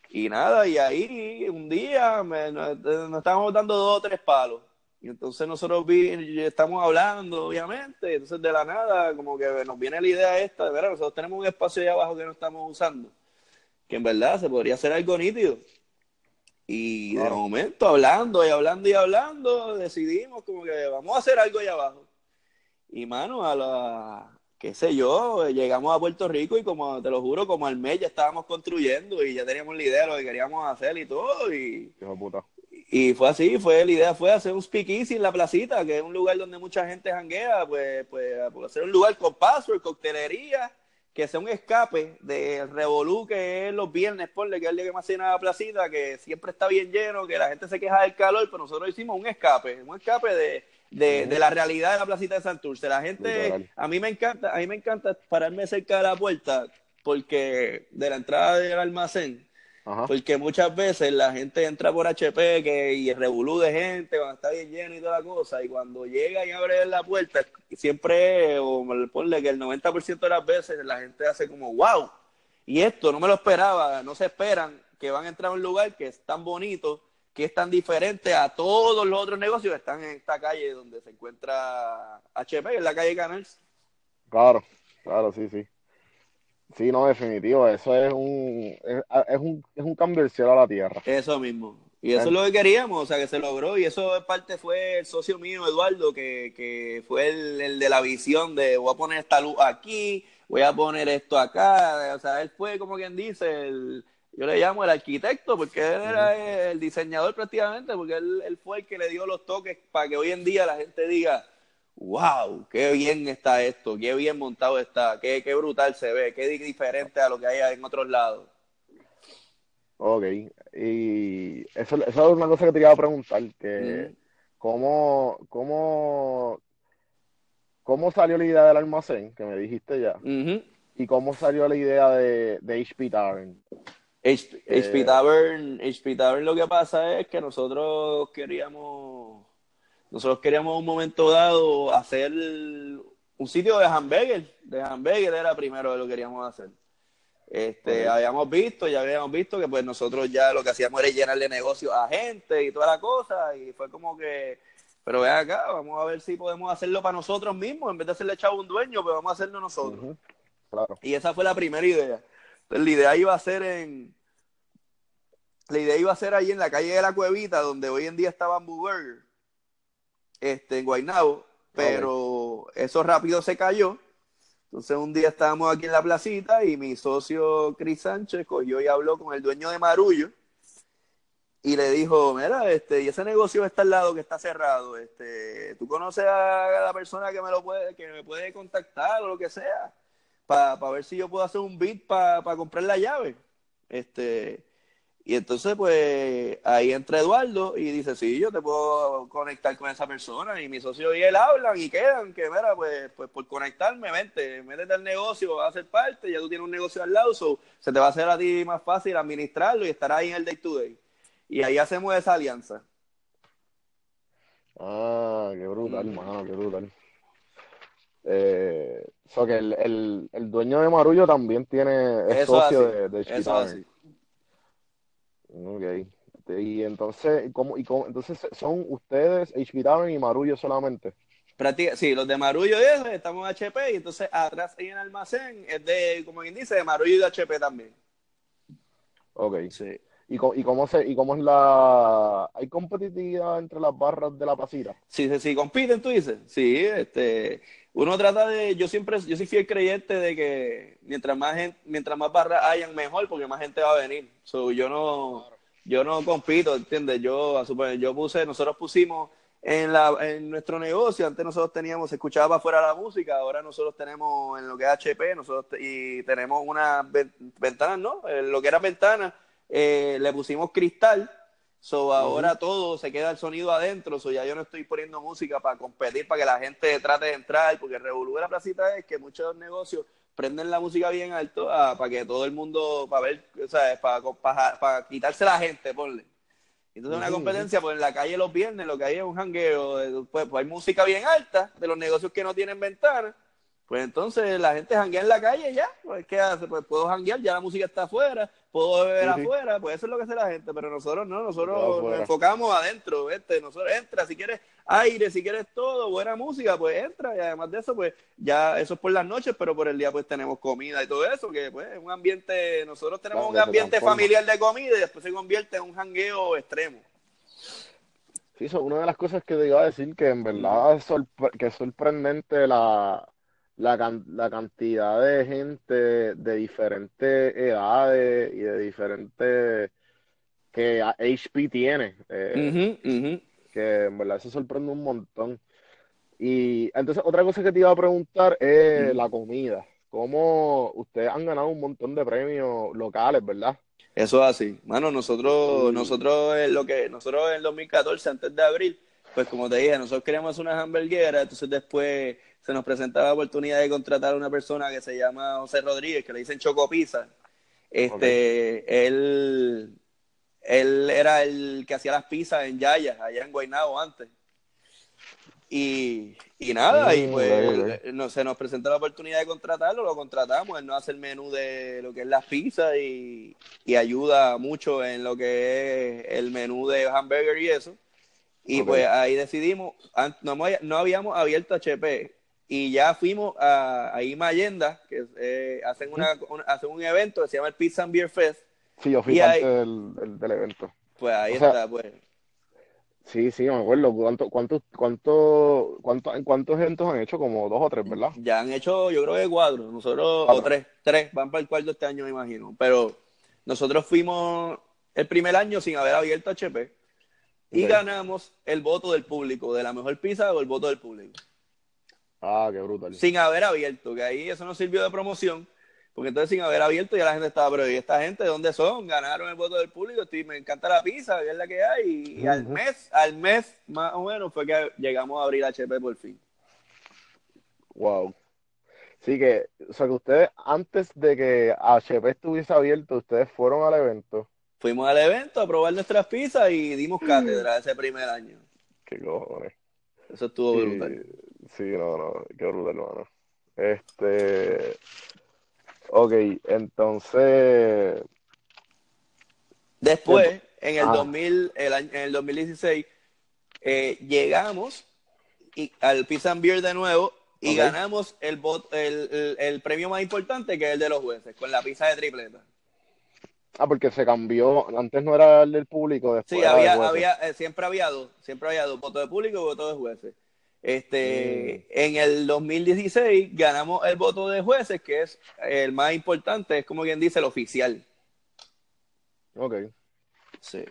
y nada, y ahí un día nos, estábamos dando dos o tres palos. Y entonces nosotros vi, estamos hablando, obviamente, entonces de la nada, como que nos viene la idea esta, de ver, nosotros tenemos un espacio ahí abajo que no estamos usando, que en verdad se podría hacer algo nítido. Y de momento, hablando y hablando y hablando, decidimos como que vamos a hacer algo ahí abajo. Y mano, a la, qué sé yo, llegamos a Puerto Rico y como te lo juro, como al mes ya estábamos construyendo y ya teníamos la idea de lo que queríamos hacer y todo. Y, y fue así, fue la idea fue hacer un speakeasy en la placita, que es un lugar donde mucha gente janguea, pues, pues, pues hacer un lugar con password, coctelería, que sea un escape del revolú que es los viernes, por que es el día que más llena la placita, que siempre está bien lleno, que la gente se queja del calor, pero nosotros hicimos un escape, un escape de de, de, la realidad de la placita de Santurce. La gente, a mí me encanta, a mí me encanta pararme cerca de la puerta porque de la entrada del almacén, porque muchas veces la gente entra por HP que, y revolú de gente cuando está bien lleno y toda la cosa, y cuando llega y abre la puerta, siempre, o ponle que el 90% de las veces la gente hace como, wow, y esto no me lo esperaba, no se esperan que van a entrar a un lugar que es tan bonito que es tan diferente a todos los otros negocios que están en esta calle donde se encuentra HP, en la calle Canals. Claro, claro, sí, sí. Sí, no, definitivo, eso es un, es, un, es un cambio del cielo a la tierra. Eso mismo. Y eso es lo que queríamos, o sea, que se logró. Y eso en parte fue el socio mío, Eduardo, que, que fue el, el, de la visión de voy a poner esta luz aquí, voy a poner esto acá. O sea, él fue, como quien dice, el, yo le llamo el arquitecto porque él era el diseñador prácticamente, porque él, fue el que le dio los toques para que hoy en día la gente diga, wow, qué bien está esto, qué bien montado está, qué, qué brutal se ve, qué diferente a lo que hay en otros lados. Ok, y eso, eso es una cosa que te iba a preguntar, que cómo, cómo, cómo salió la idea del almacén, que me dijiste ya, y cómo salió la idea de, de HP Tavern. HP, eh, Tavern, HP Tavern lo que pasa es que nosotros queríamos, nosotros queríamos un momento dado hacer un sitio de hamburger, de hamburger era primero lo que queríamos hacer. Este, habíamos visto, ya habíamos visto que pues nosotros ya lo que hacíamos era llenarle negocios a gente y toda la cosa y fue como que, pero ven acá, vamos a ver si podemos hacerlo para nosotros mismos, en vez de hacerle echado un dueño, pues vamos a hacerlo nosotros. Claro. Y esa fue la primera idea la idea iba a ser en. La idea iba a ser ahí en la calle de la Cuevita, donde hoy en día está Bamboo Burger, este, en Guaynabo, pero eso rápido se cayó. Entonces un día estábamos aquí en la placita y mi socio Chris Sánchez cogió y habló con el dueño de Marullo y le dijo, mira, este, y ese negocio está al lado que está cerrado, este, tú conoces a la persona que me lo puede, que me puede contactar o lo que sea para ver si yo puedo hacer un bid para comprar la llave. Este, y entonces, pues, ahí entra Eduardo y dice, sí, yo te puedo conectar con esa persona. Y mi socio y él hablan y quedan, que mira, pues, pues por conectarme, vente, métete al negocio, vas a ser parte, ya tú tienes un negocio al lado, se te va a hacer a ti más fácil administrarlo y estar ahí en el day to day. Y ahí hacemos esa alianza. Ah, qué brutal, hermano, qué brutal. Eh, so que el, el, el, dueño de Marullo también tiene es socio de, de Eso Ok. Y entonces, ¿cómo, y cómo, entonces son ustedes, HP y Marullo solamente. Sí, los de Marullo y eso, estamos en HP y entonces atrás ahí en el almacén es de, como quien dice, de Marullo y de HP también. Ok. Sí. ¿Y cómo, y cómo, se, y cómo es la... ¿Hay competitividad entre las barras de la pasita? Sí, sí, sí, compiten, tú dices. Sí, este uno trata de, yo siempre, yo soy fiel creyente de que mientras más gente, mientras más barras hayan mejor, porque más gente va a venir. So, yo no, yo no compito, ¿entiendes? Yo, yo puse, nosotros pusimos en, la, en nuestro negocio, antes nosotros teníamos, se escuchaba para afuera la música, ahora nosotros tenemos en lo que es HP, nosotros y tenemos una ventanas, ¿no? En lo que era ventana, eh, le pusimos cristal, so ahora todo se queda el sonido adentro, so ya yo no estoy poniendo música para competir, para que la gente trate de entrar, porque el revolú de la placita es que muchos negocios prenden la música bien alto ah, para que todo el mundo, para ver, o sea, para, para, para quitarse la gente, ponle. Entonces, una competencia, pues en la calle los viernes lo que hay es un jangueo, pues, pues, hay música bien alta de los negocios que no tienen ventana. Pues entonces la gente janguea en la calle ya, pues ¿qué hace? Pues puedo janguear, ya la música está afuera, puedo beber afuera, pues eso es lo que hace la gente, pero nosotros no, nosotros nos enfocamos adentro, ¿viste? Nosotros entra, si quieres aire, si quieres todo, buena música, pues entra, y además de eso, pues ya eso es por las noches, pero por el día pues tenemos comida y todo eso, que pues es un ambiente, nosotros tenemos un ambiente familiar de comida y después se convierte en un jangueo extremo. Sí, eso una de las cosas que te iba a decir, que en verdad es, que es sorprendente la la, la cantidad de gente de diferentes edades y de diferentes que HP tiene. Eh, que en verdad se sorprende un montón. Y entonces otra cosa que te iba a preguntar es la comida. ¿Cómo ustedes han ganado un montón de premios locales, verdad? Eso es así. Mano, nosotros, nosotros en lo que, nosotros en el 2014, antes de abril, pues como te dije, nosotros queríamos unas hamburgueras, entonces después se nos presentaba la oportunidad de contratar a una persona que se llama José Rodríguez, que le dicen Choco Pizza. Este, él, él era el que hacía las pizzas en Yaya, allá en Guaynabo antes. Y, y nada, y mm, pues no, se nos presentó la oportunidad de contratarlo, lo contratamos, él nos hace el menú de lo que es las pizzas y, y ayuda mucho en lo que es el menú de hamburger y eso. Y pues ahí decidimos, no, no habíamos abierto HP, y ya fuimos a, a Mayenda, que eh, hacen, una, hacen un evento que se llama el Pizza and Beer Fest. Sí, yo fui parte del, del, evento. Pues ahí está, pues. Sí, sí, me acuerdo. ¿Cuántos cuánto, cuánto, cuánto, ¿Cuántos eventos han hecho? Como dos o tres, ¿verdad? Ya han hecho, yo creo que cuatro. Nosotros, o tres, tres. Van para el cuarto este año, me imagino. Pero nosotros fuimos el primer año sin haber abierto HP y ganamos el voto del público, de la mejor pizza o el voto del público. Ah, qué brutal. Sin haber abierto, que ahí eso no sirvió de promoción, porque entonces sin haber abierto ya la gente estaba, pero ¿y esta gente de dónde son? Ganaron el voto del público, y me encanta la pizza, que es la que hay, y, al mes, al mes más o menos fue que llegamos a abrir HP por fin. Wow. Sí que, o sea que ustedes antes de que HP estuviese abierto, ustedes fueron al evento. Fuimos al evento a probar nuestras pizzas y dimos cátedra ese primer año. Qué cojones. Eso estuvo brutal. Sí, no, no, qué brutal, hermano. Este. Ok, entonces. Después, en el, 2000, el, en el 2016, eh, llegamos y, al Pizza and Beer de nuevo y ganamos el, el, el, premio más importante que es el de los jueces, con la pizza de tripleta. Ah, porque se cambió, antes no era el del público, después Sí, había, había, eh, siempre había dos, siempre había dos, voto de público y voto de jueces. Este, mm. En el 2016 ganamos el voto de jueces, que es el más importante, es como quien dice el oficial. Ok. Sí.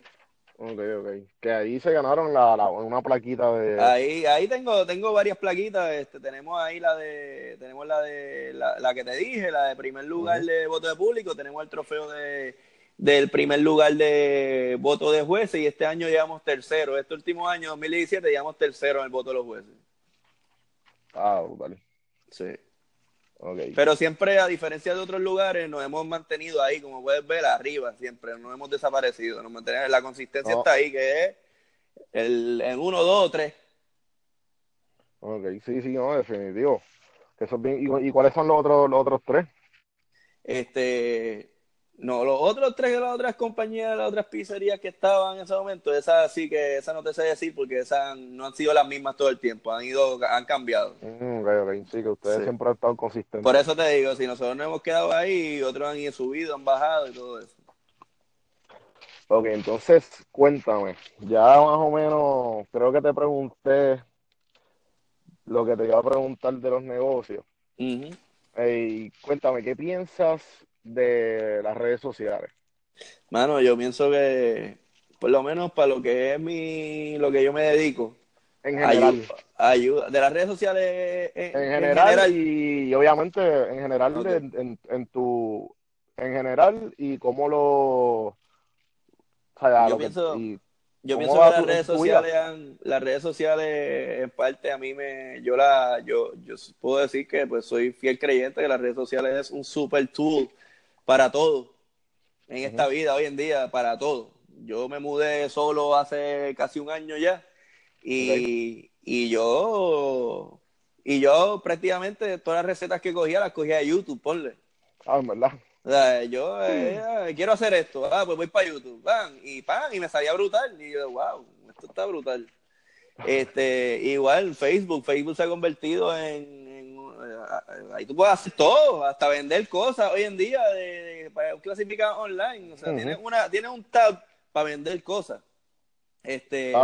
Ok, ok. Que ahí se ganaron la, una plaquita de. Ahí, ahí tengo, tengo varias plaquitas. Este, tenemos ahí la de, tenemos la de la, que te dije, la de primer lugar de voto de público, tenemos el trofeo de del primer lugar de voto de jueces y este año llevamos tercero. Este último año, 2017, llevamos tercero en el voto de los jueces. Ah, vale. Sí. Okay. Pero siempre, a diferencia de otros lugares, nos hemos mantenido ahí, como puedes ver, arriba, siempre, no hemos desaparecido, nos mantenemos, la consistencia está ahí, que es el, en uno, dos tres. Ok, sí, sí, no, definitivo. Que ¿Y, cuáles son los otros, los otros tres? Este, no, los otros tres de las otras compañías, las otras pizzerías que estaban en ese momento, esas sí que esa no te sé decir porque esas no han sido las mismas todo el tiempo, han ido, han cambiado. Mm, Sí, que ustedes siempre han estado consistentes. Por eso te digo, si nosotros no hemos quedado ahí, otros han ido subido, han bajado y todo eso. Ok, entonces cuéntame, ya más o menos, creo que te pregunté lo que te iba a preguntar de los negocios. cuéntame, ¿qué piensas de las redes sociales? Mano, yo pienso que, por lo menos para lo que es mi, lo que yo me dedico, En general. Ayuda, De las redes sociales en, general, y, obviamente en general en, en, tu... En general y cómo lo... yo pienso, yo pienso que las redes sociales las redes sociales en parte a mí me yo la yo yo puedo decir que pues soy fiel creyente que las redes sociales es un super tool para todo en esta vida hoy en día para todo yo me mudé solo hace casi un año ya y, y yo y yo prácticamente todas las recetas que cogía las cogía de YouTube ponle ah verdad yo eh, ah, quiero hacer esto, ah, pues voy para YouTube, y pan, y me salía brutal. Y yo, wow, esto está brutal. Este, igual Facebook, Facebook se ha convertido en, ahí tú puedes hacer todo, hasta vender cosas hoy en día de, para clasificar online. O sea, tienes una, tienes un tab para vender cosas. Este,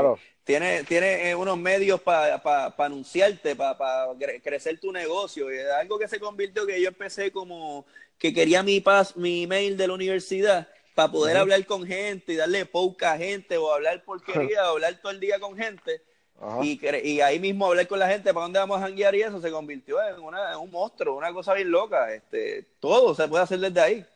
tiene, tiene eh, unos medios para anunciarte, para crecer tu negocio. Y es algo que se convirtió que yo empecé como que quería mi pas, mi email de la universidad para poder hablar con gente y darle poca gente o hablar porquería <laughs> o hablar todo el día con gente. Y, y, ahí mismo hablar con la gente para dónde vamos a janguear y eso se convirtió en, una, un monstruo, una cosa bien loca. Este, todo se puede hacer desde ahí.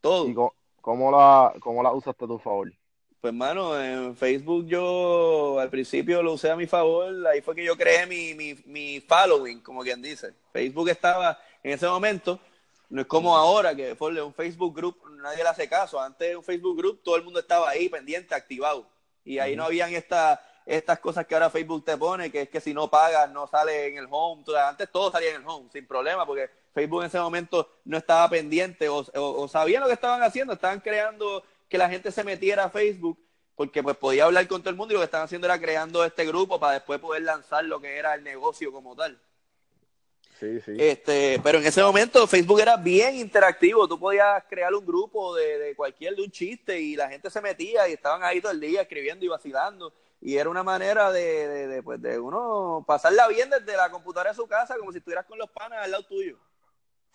Todo. ¿Y cómo, la, cómo la usaste a tu favor? Pues, mano, en Facebook yo al principio lo usé a mi favor. Ahí fue que yo creé mi, mi, mi following, como quien dice. Facebook estaba en ese momento no es como ahora que por un Facebook group nadie le hace caso. Antes de un Facebook group todo el mundo estaba ahí pendiente, activado. Y ahí no habían esta, estas cosas que ahora Facebook te pone, que es que si no pagas no sale en el home. Antes todo salía en el home, sin problema, porque Facebook en ese momento no estaba pendiente o, o, sabían lo que estaban haciendo. Estaban creando que la gente se metiera a Facebook porque pues podía hablar con todo el mundo y lo que estaban haciendo era creando este grupo para después poder lanzar lo que era el negocio como tal. Sí, sí. Este, pero en ese momento Facebook era bien interactivo. Tú podías crear un grupo de, de, cualquier, de un chiste y la gente se metía y estaban ahí todo el día escribiendo y vacilando. Y era una manera de, de, de, pues, de uno pasarla bien desde la computadora de su casa como si estuvieras con los panas al lado tuyo.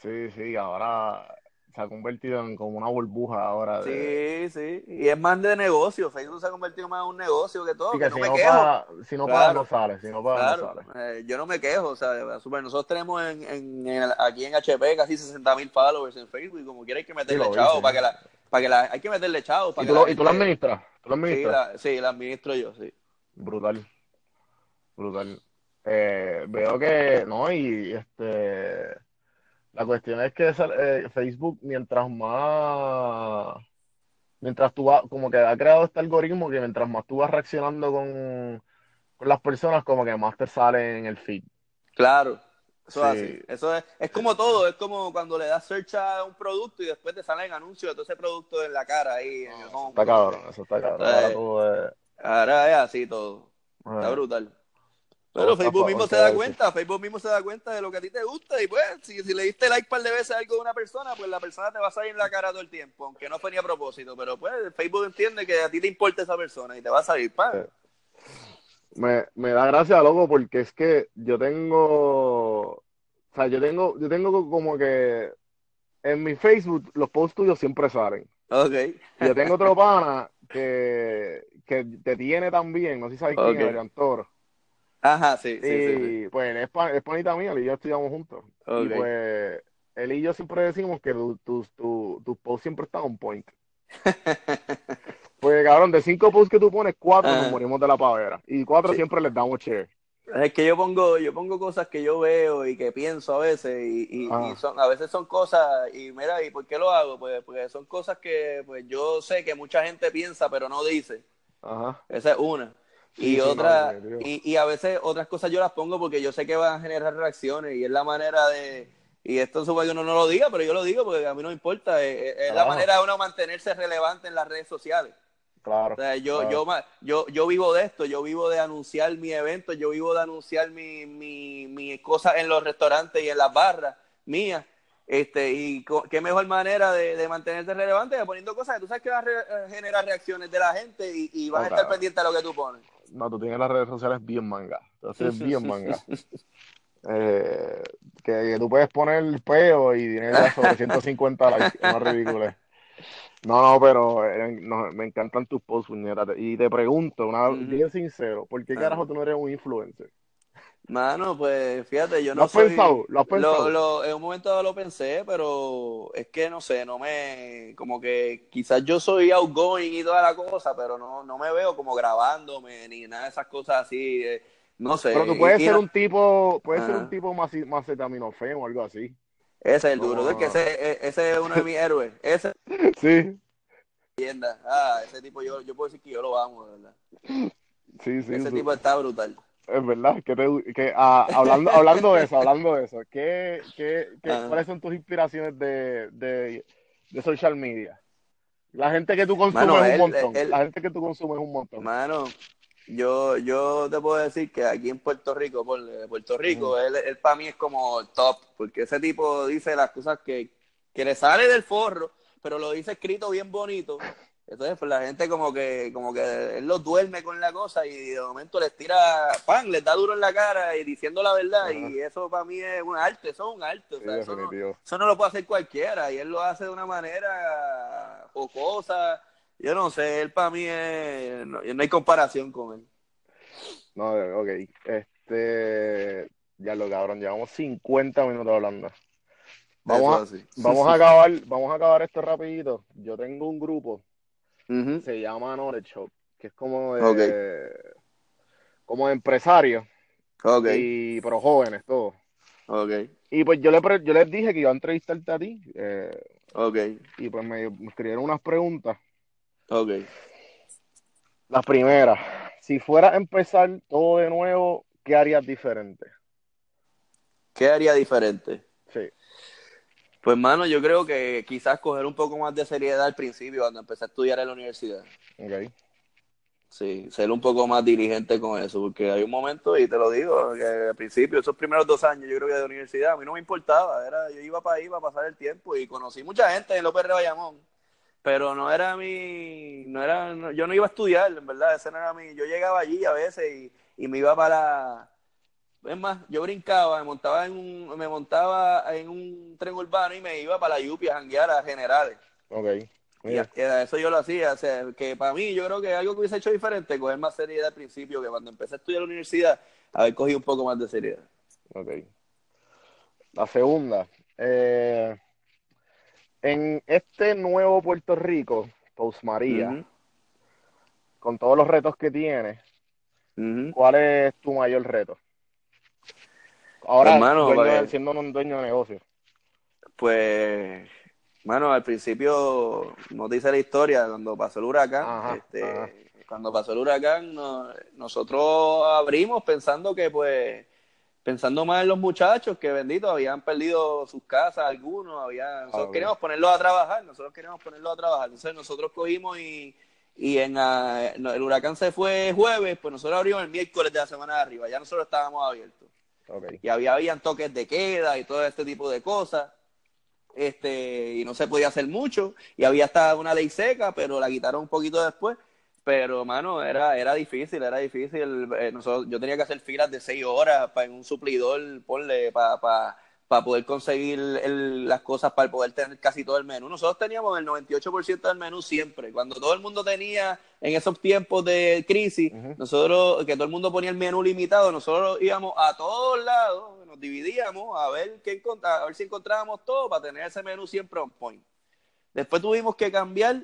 Sí, sí, ahora se ha convertido en como una burbuja ahora. Sí, sí, y es más de negocio. Facebook se ha convertido más en un negocio que todo. que, no si, me no quejo. si no paga, no sale. Si no paga, no sale. Eh, yo no me quejo. O sea, nosotros tenemos en, en, aquí en HP casi 60 mil followers en Facebook y como quiera hay que meterle chavo para que la. Para que la, hay que meterle chavo. Para ¿Y, tú lo, ¿Y tú lo administras? ¿Tú lo administras? Sí, la, administro yo, sí. Brutal. Brutal. Eh, veo que, no, y este la cuestión es que eh, Facebook, mientras más, mientras tú vas, como que ha creado este algoritmo que mientras más tú vas reaccionando con, las personas, como que más te sale en el feed. Claro, eso, así. eso es, es como todo, es como cuando le das search a un producto y después te salen anuncios de todo ese producto en la cara ahí. en el home. Está cabrón, eso está cabrón. Ahora, todo es... Ahora es así todo. Está brutal. Pero Facebook mismo se da cuenta, Facebook mismo se da cuenta de lo que a ti te gusta y pues si, le diste like un par de veces a algo de una persona, pues la persona te va a salir en la cara todo el tiempo, aunque no fue ni a propósito, pero pues Facebook entiende que a ti te importa esa persona y te va a salir. Me, me da gracia, loco, porque es que yo tengo, o sea, yo tengo, yo tengo como que en mi Facebook los posts tuyos siempre salen. Ok. yo tengo otro <laughs> pana que, que te tiene también, no sé si sabes quién es, el Ajá, sí, sí, sí, pues es, es panita mía, él y yo estudiamos juntos. Y pues él y yo siempre decimos que tus tu, tu, posts siempre están on point. <laughs> pues cabrón, de cinco posts que tú pones, cuatro nos morimos de la pavera. Y cuatro siempre les damos share. Es que yo pongo, yo pongo cosas que yo veo y que pienso a veces, y, y, ah. son, a veces son cosas, y mira, ¿y por qué lo hago? Pues porque son cosas que pues yo sé que mucha gente piensa pero no dice. Ajá. Esa es una y otra y, y, a veces otras cosas yo las pongo porque yo sé que van a generar reacciones y es la manera de y esto supongo que uno no lo diga pero yo lo digo porque a mí no me importa es, la manera de uno mantenerse relevante en las redes sociales claro, yo yo yo yo vivo de esto yo vivo de anunciar mi evento yo vivo de anunciar mi mi, mi cosas en los restaurantes y en las barras mías este, y qué mejor manera de, de mantenerte relevante que poniendo cosas que tú sabes que van a generar reacciones de la gente y, y vas a estar pendiente de lo que tú pones. No, tú tienes las redes sociales bien manga. Entonces, <laughs> bien manga. Eh, que, tú puedes poner el peo y tienes sobre <laughs> 150 likes. Es más ridículo. No, no, pero eh, no, me encantan tus posts. Y te pregunto, una, bien sincero, ¿por qué carajo tú no eres un influencer? Mano, pues fíjate, yo ¿Lo no has soy... pensado? ¿Lo has pensado? lo- en un momento lo pensé, pero es que no sé, no me... Como que quizás yo soy outgoing y toda la cosa, pero no, no me veo como grabándome ni nada de esas cosas así. eh, no sé. Pero tú puedes ser no- un tipo, puedes ser un tipo más acetaminofén o algo así. Ese es el duro, es que ese, e- ese es uno de mis héroes. Ese es <laughs> Sí, leyenda. Ah, ese tipo yo, yo puedo decir que yo lo amo, de verdad. sí, sí. ese tipo está brutal. Es verdad, que, te, que ah, hablando, hablando de eso, hablando de eso, ¿qué, qué, qué- Ajá. ¿cuáles son tus inspiraciones de, de, de social media? La gente que tú consumes Mano, es él- un montón. él- la gente que tú consumes es un montón. Mano, yo, yo te puedo decir que aquí en Puerto Rico, por de Puerto Rico, él, él para mí es como top, porque ese tipo dice las cosas que, que le sale del forro, pero lo dice escrito bien bonito. Entonces, pues la gente como que, como que él lo duerme con la cosa y de momento les tira pan, les da duro en la cara y diciendo la verdad. Ajá. Y eso para mí es un arte, eso es un arte. O Sí, sea, eso, no, eso no lo puede hacer cualquiera y él lo hace de una manera jocosa. Yo no sé, él para mí es, no, no hay comparación con él. No, ok. Este, ya lo cabrón, llevamos 50 minutos hablando. Vamos a, vamos a acabar, vamos a acabar esto rapidito. Yo tengo un grupo, se llama Knowledge Shop, que es como de, como de empresarios, Ok, y, pero jóvenes todos. ok, Y pues yo, le, yo les dije que iba a entrevistarte a ti, eh, ok, y pues me, me escribieron unas preguntas. Ok. La primera, si fuera a empezar todo de nuevo, ¿qué harías diferente? ¿Qué haría diferente? Sí, Pues, mano, yo creo que quizás coger un poco más de seriedad al principio cuando empecé a estudiar en la universidad. ok. Sí, ser un poco más diligente con eso, porque hay un momento, y te lo digo, que al principio, esos primeros dos años, yo creo que de universidad, a mí no me importaba, era, yo iba para ahí para pasar el tiempo y conocí mucha gente en López de Bayamón, pero no era mi, no era, no- yo no iba a estudiar, en verdad, ese no era mi, yo llegaba allí a veces y, y me iba para, es más, yo brincaba, me montaba en un, me montaba en un tren urbano y me iba para la Yupi a janguear a generales. Ok. Mira, y eso yo lo hacía, o sea, que para mí yo creo que algo que hubiese hecho diferente, coger más seriedad al principio, que cuando empecé a estudiar la universidad, haber cogido un poco más de seriedad. ok. La segunda, eh, en este nuevo Puerto Rico, Post María, con todos los retos que tiene. ¿cuál es tu mayor reto? Ahora, Hermano, dueño de- siendo un dueño de negocio. Pues, mano, al principio no te hice la historia, cuando pasó el huracán, Ajá, este, ajá. cuando pasó el huracán, no- nosotros abrimos pensando que pues, pensando más en los muchachos que bendito habían perdido sus casas algunos, había, nosotros ok. queríamos ponerlos a trabajar, nosotros queríamos ponerlos a trabajar, entonces nosotros cogimos y, y en ah, no, el huracán se fue jueves, pues nosotros abrimos el miércoles de la semana de arriba, ya nosotros estábamos abiertos Ok. y había habían toques de queda y todo este tipo de cosas este y no se podía hacer mucho y había hasta una ley seca pero la quitaron un poquito después pero mano era era difícil era difícil Eh, nosotros, yo tenía que hacer filas de seis horas para en un suplidor ponle para para poder conseguir el- las cosas para poder tener casi todo el menú. Nosotros teníamos el 98% del menú siempre. Cuando todo el mundo tenía en esos tiempos de crisis nosotros que todo el mundo ponía el menú limitado nosotros íbamos a todos lados nos dividíamos a ver qué a ver si encontrábamos todo para tener ese menú siempre on point. Después tuvimos que cambiar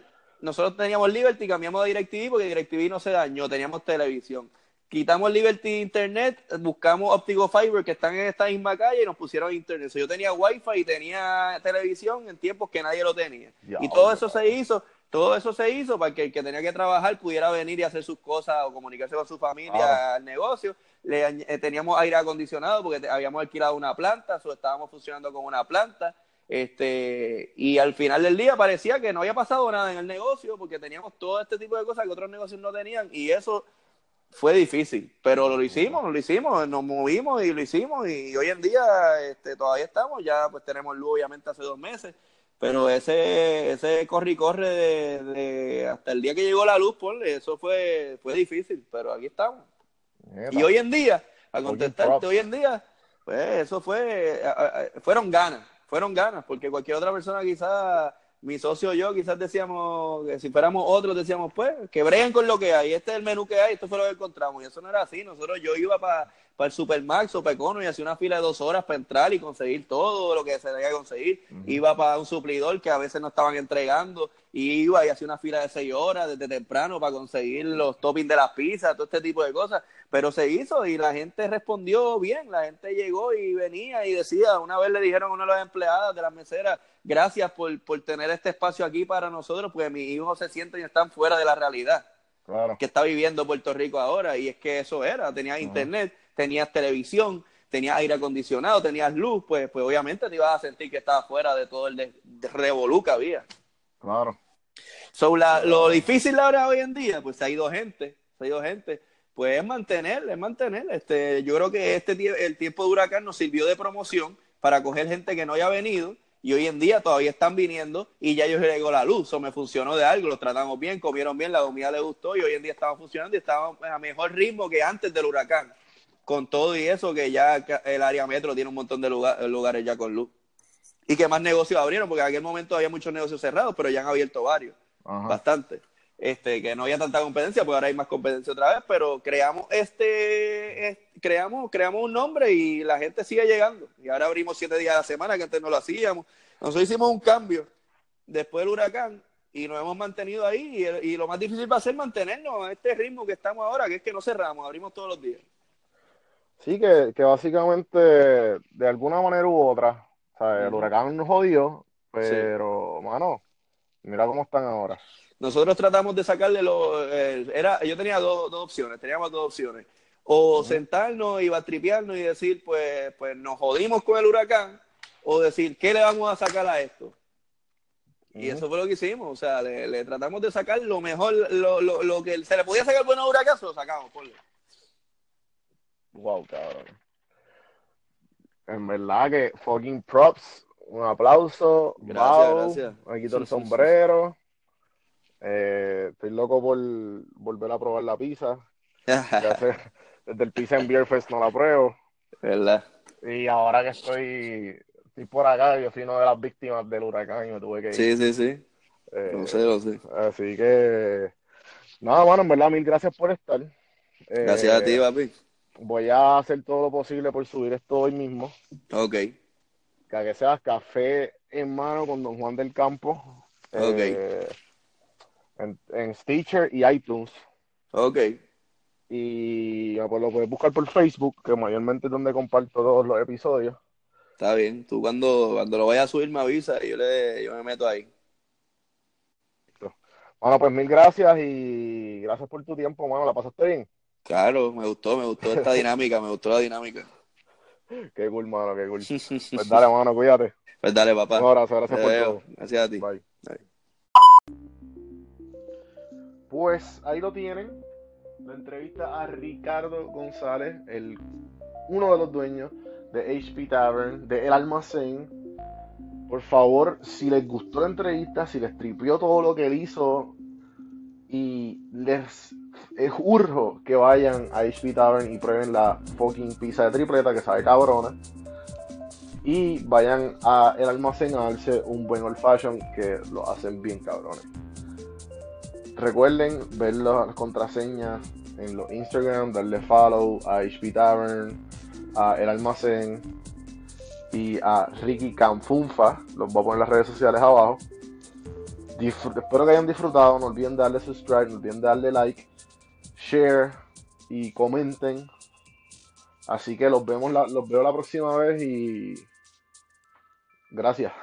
nosotros teníamos Liberty cambiamos a DirecTV porque DirecTV no se dañó teníamos televisión. Quitamos Liberty Internet buscamos Optical Fiber que están en esta misma calle y nos pusieron internet. So, yo tenía Wi-Fi y tenía televisión en tiempos que nadie lo tenía. Y todo eso se hizo todo eso se hizo para que el que tenía que trabajar pudiera venir y hacer sus cosas o comunicarse con su familia al negocio. Le, eh, teníamos aire acondicionado porque te- habíamos alquilado una planta, o estábamos funcionando con una planta. Este, y al final del día parecía que no había pasado nada en el negocio porque teníamos todo este tipo de cosas que otros negocios no tenían y eso fue difícil, pero lo hicimos, lo hicimos, nos movimos y lo hicimos y hoy en día este, todavía estamos, ya pues tenemos luz obviamente hace dos meses, pero ese, ese corre y corre de, de hasta el día que llegó la luz, ponle, eso fue, fue difícil, pero aquí estamos. Mira. Y hoy en día, a contestarte, hoy en día, pues eso fue, fueron ganas, fueron ganas, porque cualquier otra persona quizás mi socio y yo quizás decíamos que si fuéramos otros decíamos pues que breguen con lo que hay, este es el menú que hay, esto fue lo que encontramos y eso no era así, nosotros yo iba para para el Supermax o Pecono y hacía una fila de dos horas para entrar y conseguir todo lo que se debía conseguir. Iba para un suplidor que a veces no estaban entregando y iba y hacía una fila de seis horas desde temprano para conseguir los toppings de las pizzas, todo este tipo de cosas. Pero se hizo y la gente respondió bien, la gente llegó y venía y decía, una vez le dijeron a una de las empleadas de las meseras, gracias por, por tener este espacio aquí para nosotros, porque mis hijos se sienten y están fuera de la realidad. que está viviendo Puerto Rico ahora y es que eso era, tenía internet, tenías televisión, tenías aire acondicionado, tenías luz, pues, pues obviamente te ibas a sentir que estabas fuera de todo el de, revolú que había. Claro. So, la, lo difícil ahora hoy en día, pues ha ido gente, se ha ido gente, pues es mantener, es mantener. Este, yo creo que este el tiempo de huracán nos sirvió de promoción para coger gente que no haya venido y hoy en día todavía están viniendo y ya ellos llegó la luz, o me funcionó de algo, los tratamos bien, comieron bien, la comida les gustó y hoy en día estaban funcionando y estaban a mejor ritmo que antes del huracán con todo y eso, que ya el área metro tiene un montón de lugares ya con luz. Y que más negocios abrieron, porque en aquel momento había muchos negocios cerrados, pero ya han abierto varios, bastante. Este, que no había tanta competencia, porque ahora hay más competencia otra vez, pero creamos este, creamos, creamos un nombre y la gente sigue llegando. Y ahora abrimos siete días a la semana, que antes no lo hacíamos. Nosotros hicimos un cambio después del huracán y nos hemos mantenido ahí y, y lo más difícil va a ser mantenernos a este ritmo que estamos ahora, que es que no cerramos, abrimos todos los días. Sí, que, que básicamente, de alguna manera u otra, o sea, el huracán nos jodió, pero, mano, mira cómo están ahora. Nosotros tratamos de sacarle lo... era, yo tenía dos, dos opciones, teníamos dos opciones. O sentarnos y batripearnos y decir, pues, pues nos jodimos con el huracán, o decir, ¿qué le vamos a sacar a esto? Y eso fue lo que hicimos, o sea, le, tratamos de sacar lo mejor, lo, lo, lo que se le podía sacar bueno huracán, se lo sacamos, por Wow, cabrón. En verdad que fucking props. Un aplauso. Gracias, gracias. Me quito el sombrero. Eh, estoy loco por volver a probar la pizza. <laughs> desde el Pizza en Beer Fest no la pruebo. ¿Verdad? Y ahora que estoy, estoy por acá, yo fui una de las víctimas del huracán y me tuve que ir. Sí, sí, sí. Eh, lo sé, lo sé. Así que, nada, bueno, en verdad, mil gracias por estar. Gracias a ti, eh, papi voy a hacer todo lo posible por subir esto hoy mismo. Ok. Que, sea café en mano con Don Juan del Campo. Ok. Eh, en, Stitcher y iTunes. Ok. Y pues lo puedes buscar por Facebook, que mayormente es donde comparto todos los episodios. Está bien. Tú cuando, cuando lo vayas a subir me avisa y yo, le, yo me meto ahí. Bueno, pues mil gracias y gracias por tu tiempo, mano. ¿La pasaste bien? Claro, me gustó, me gustó esta dinámica, me gustó la dinámica. <laughs> Qué cool, mano, qué cool. <laughs> Pues dale, mano, cuídate. Pues dale, papá. Un abrazo, gracias por todo. Gracias a ti. Bye. Pues ahí lo tienen. La entrevista a Ricardo González, el, uno de los dueños de HP Tavern, de El Almacén. Por favor, si les gustó la entrevista, si les tripió todo lo que él hizo y les es urjo que vayan a HP Tavern y prueben la fucking pizza de tripleta que sabe cabrona. Y vayan a el almacén a darse un buen old fashion que lo hacen bien cabrones. Recuerden ver las contraseñas en los Instagram, darle follow a HP Tavern, a El Almacén y a Ricky Canfunfa. Los voy a poner en las redes sociales abajo. espero que hayan disfrutado. No olviden darle subscribe, no olviden darle like share y comenten. Así que los vemos los veo la próxima vez y gracias.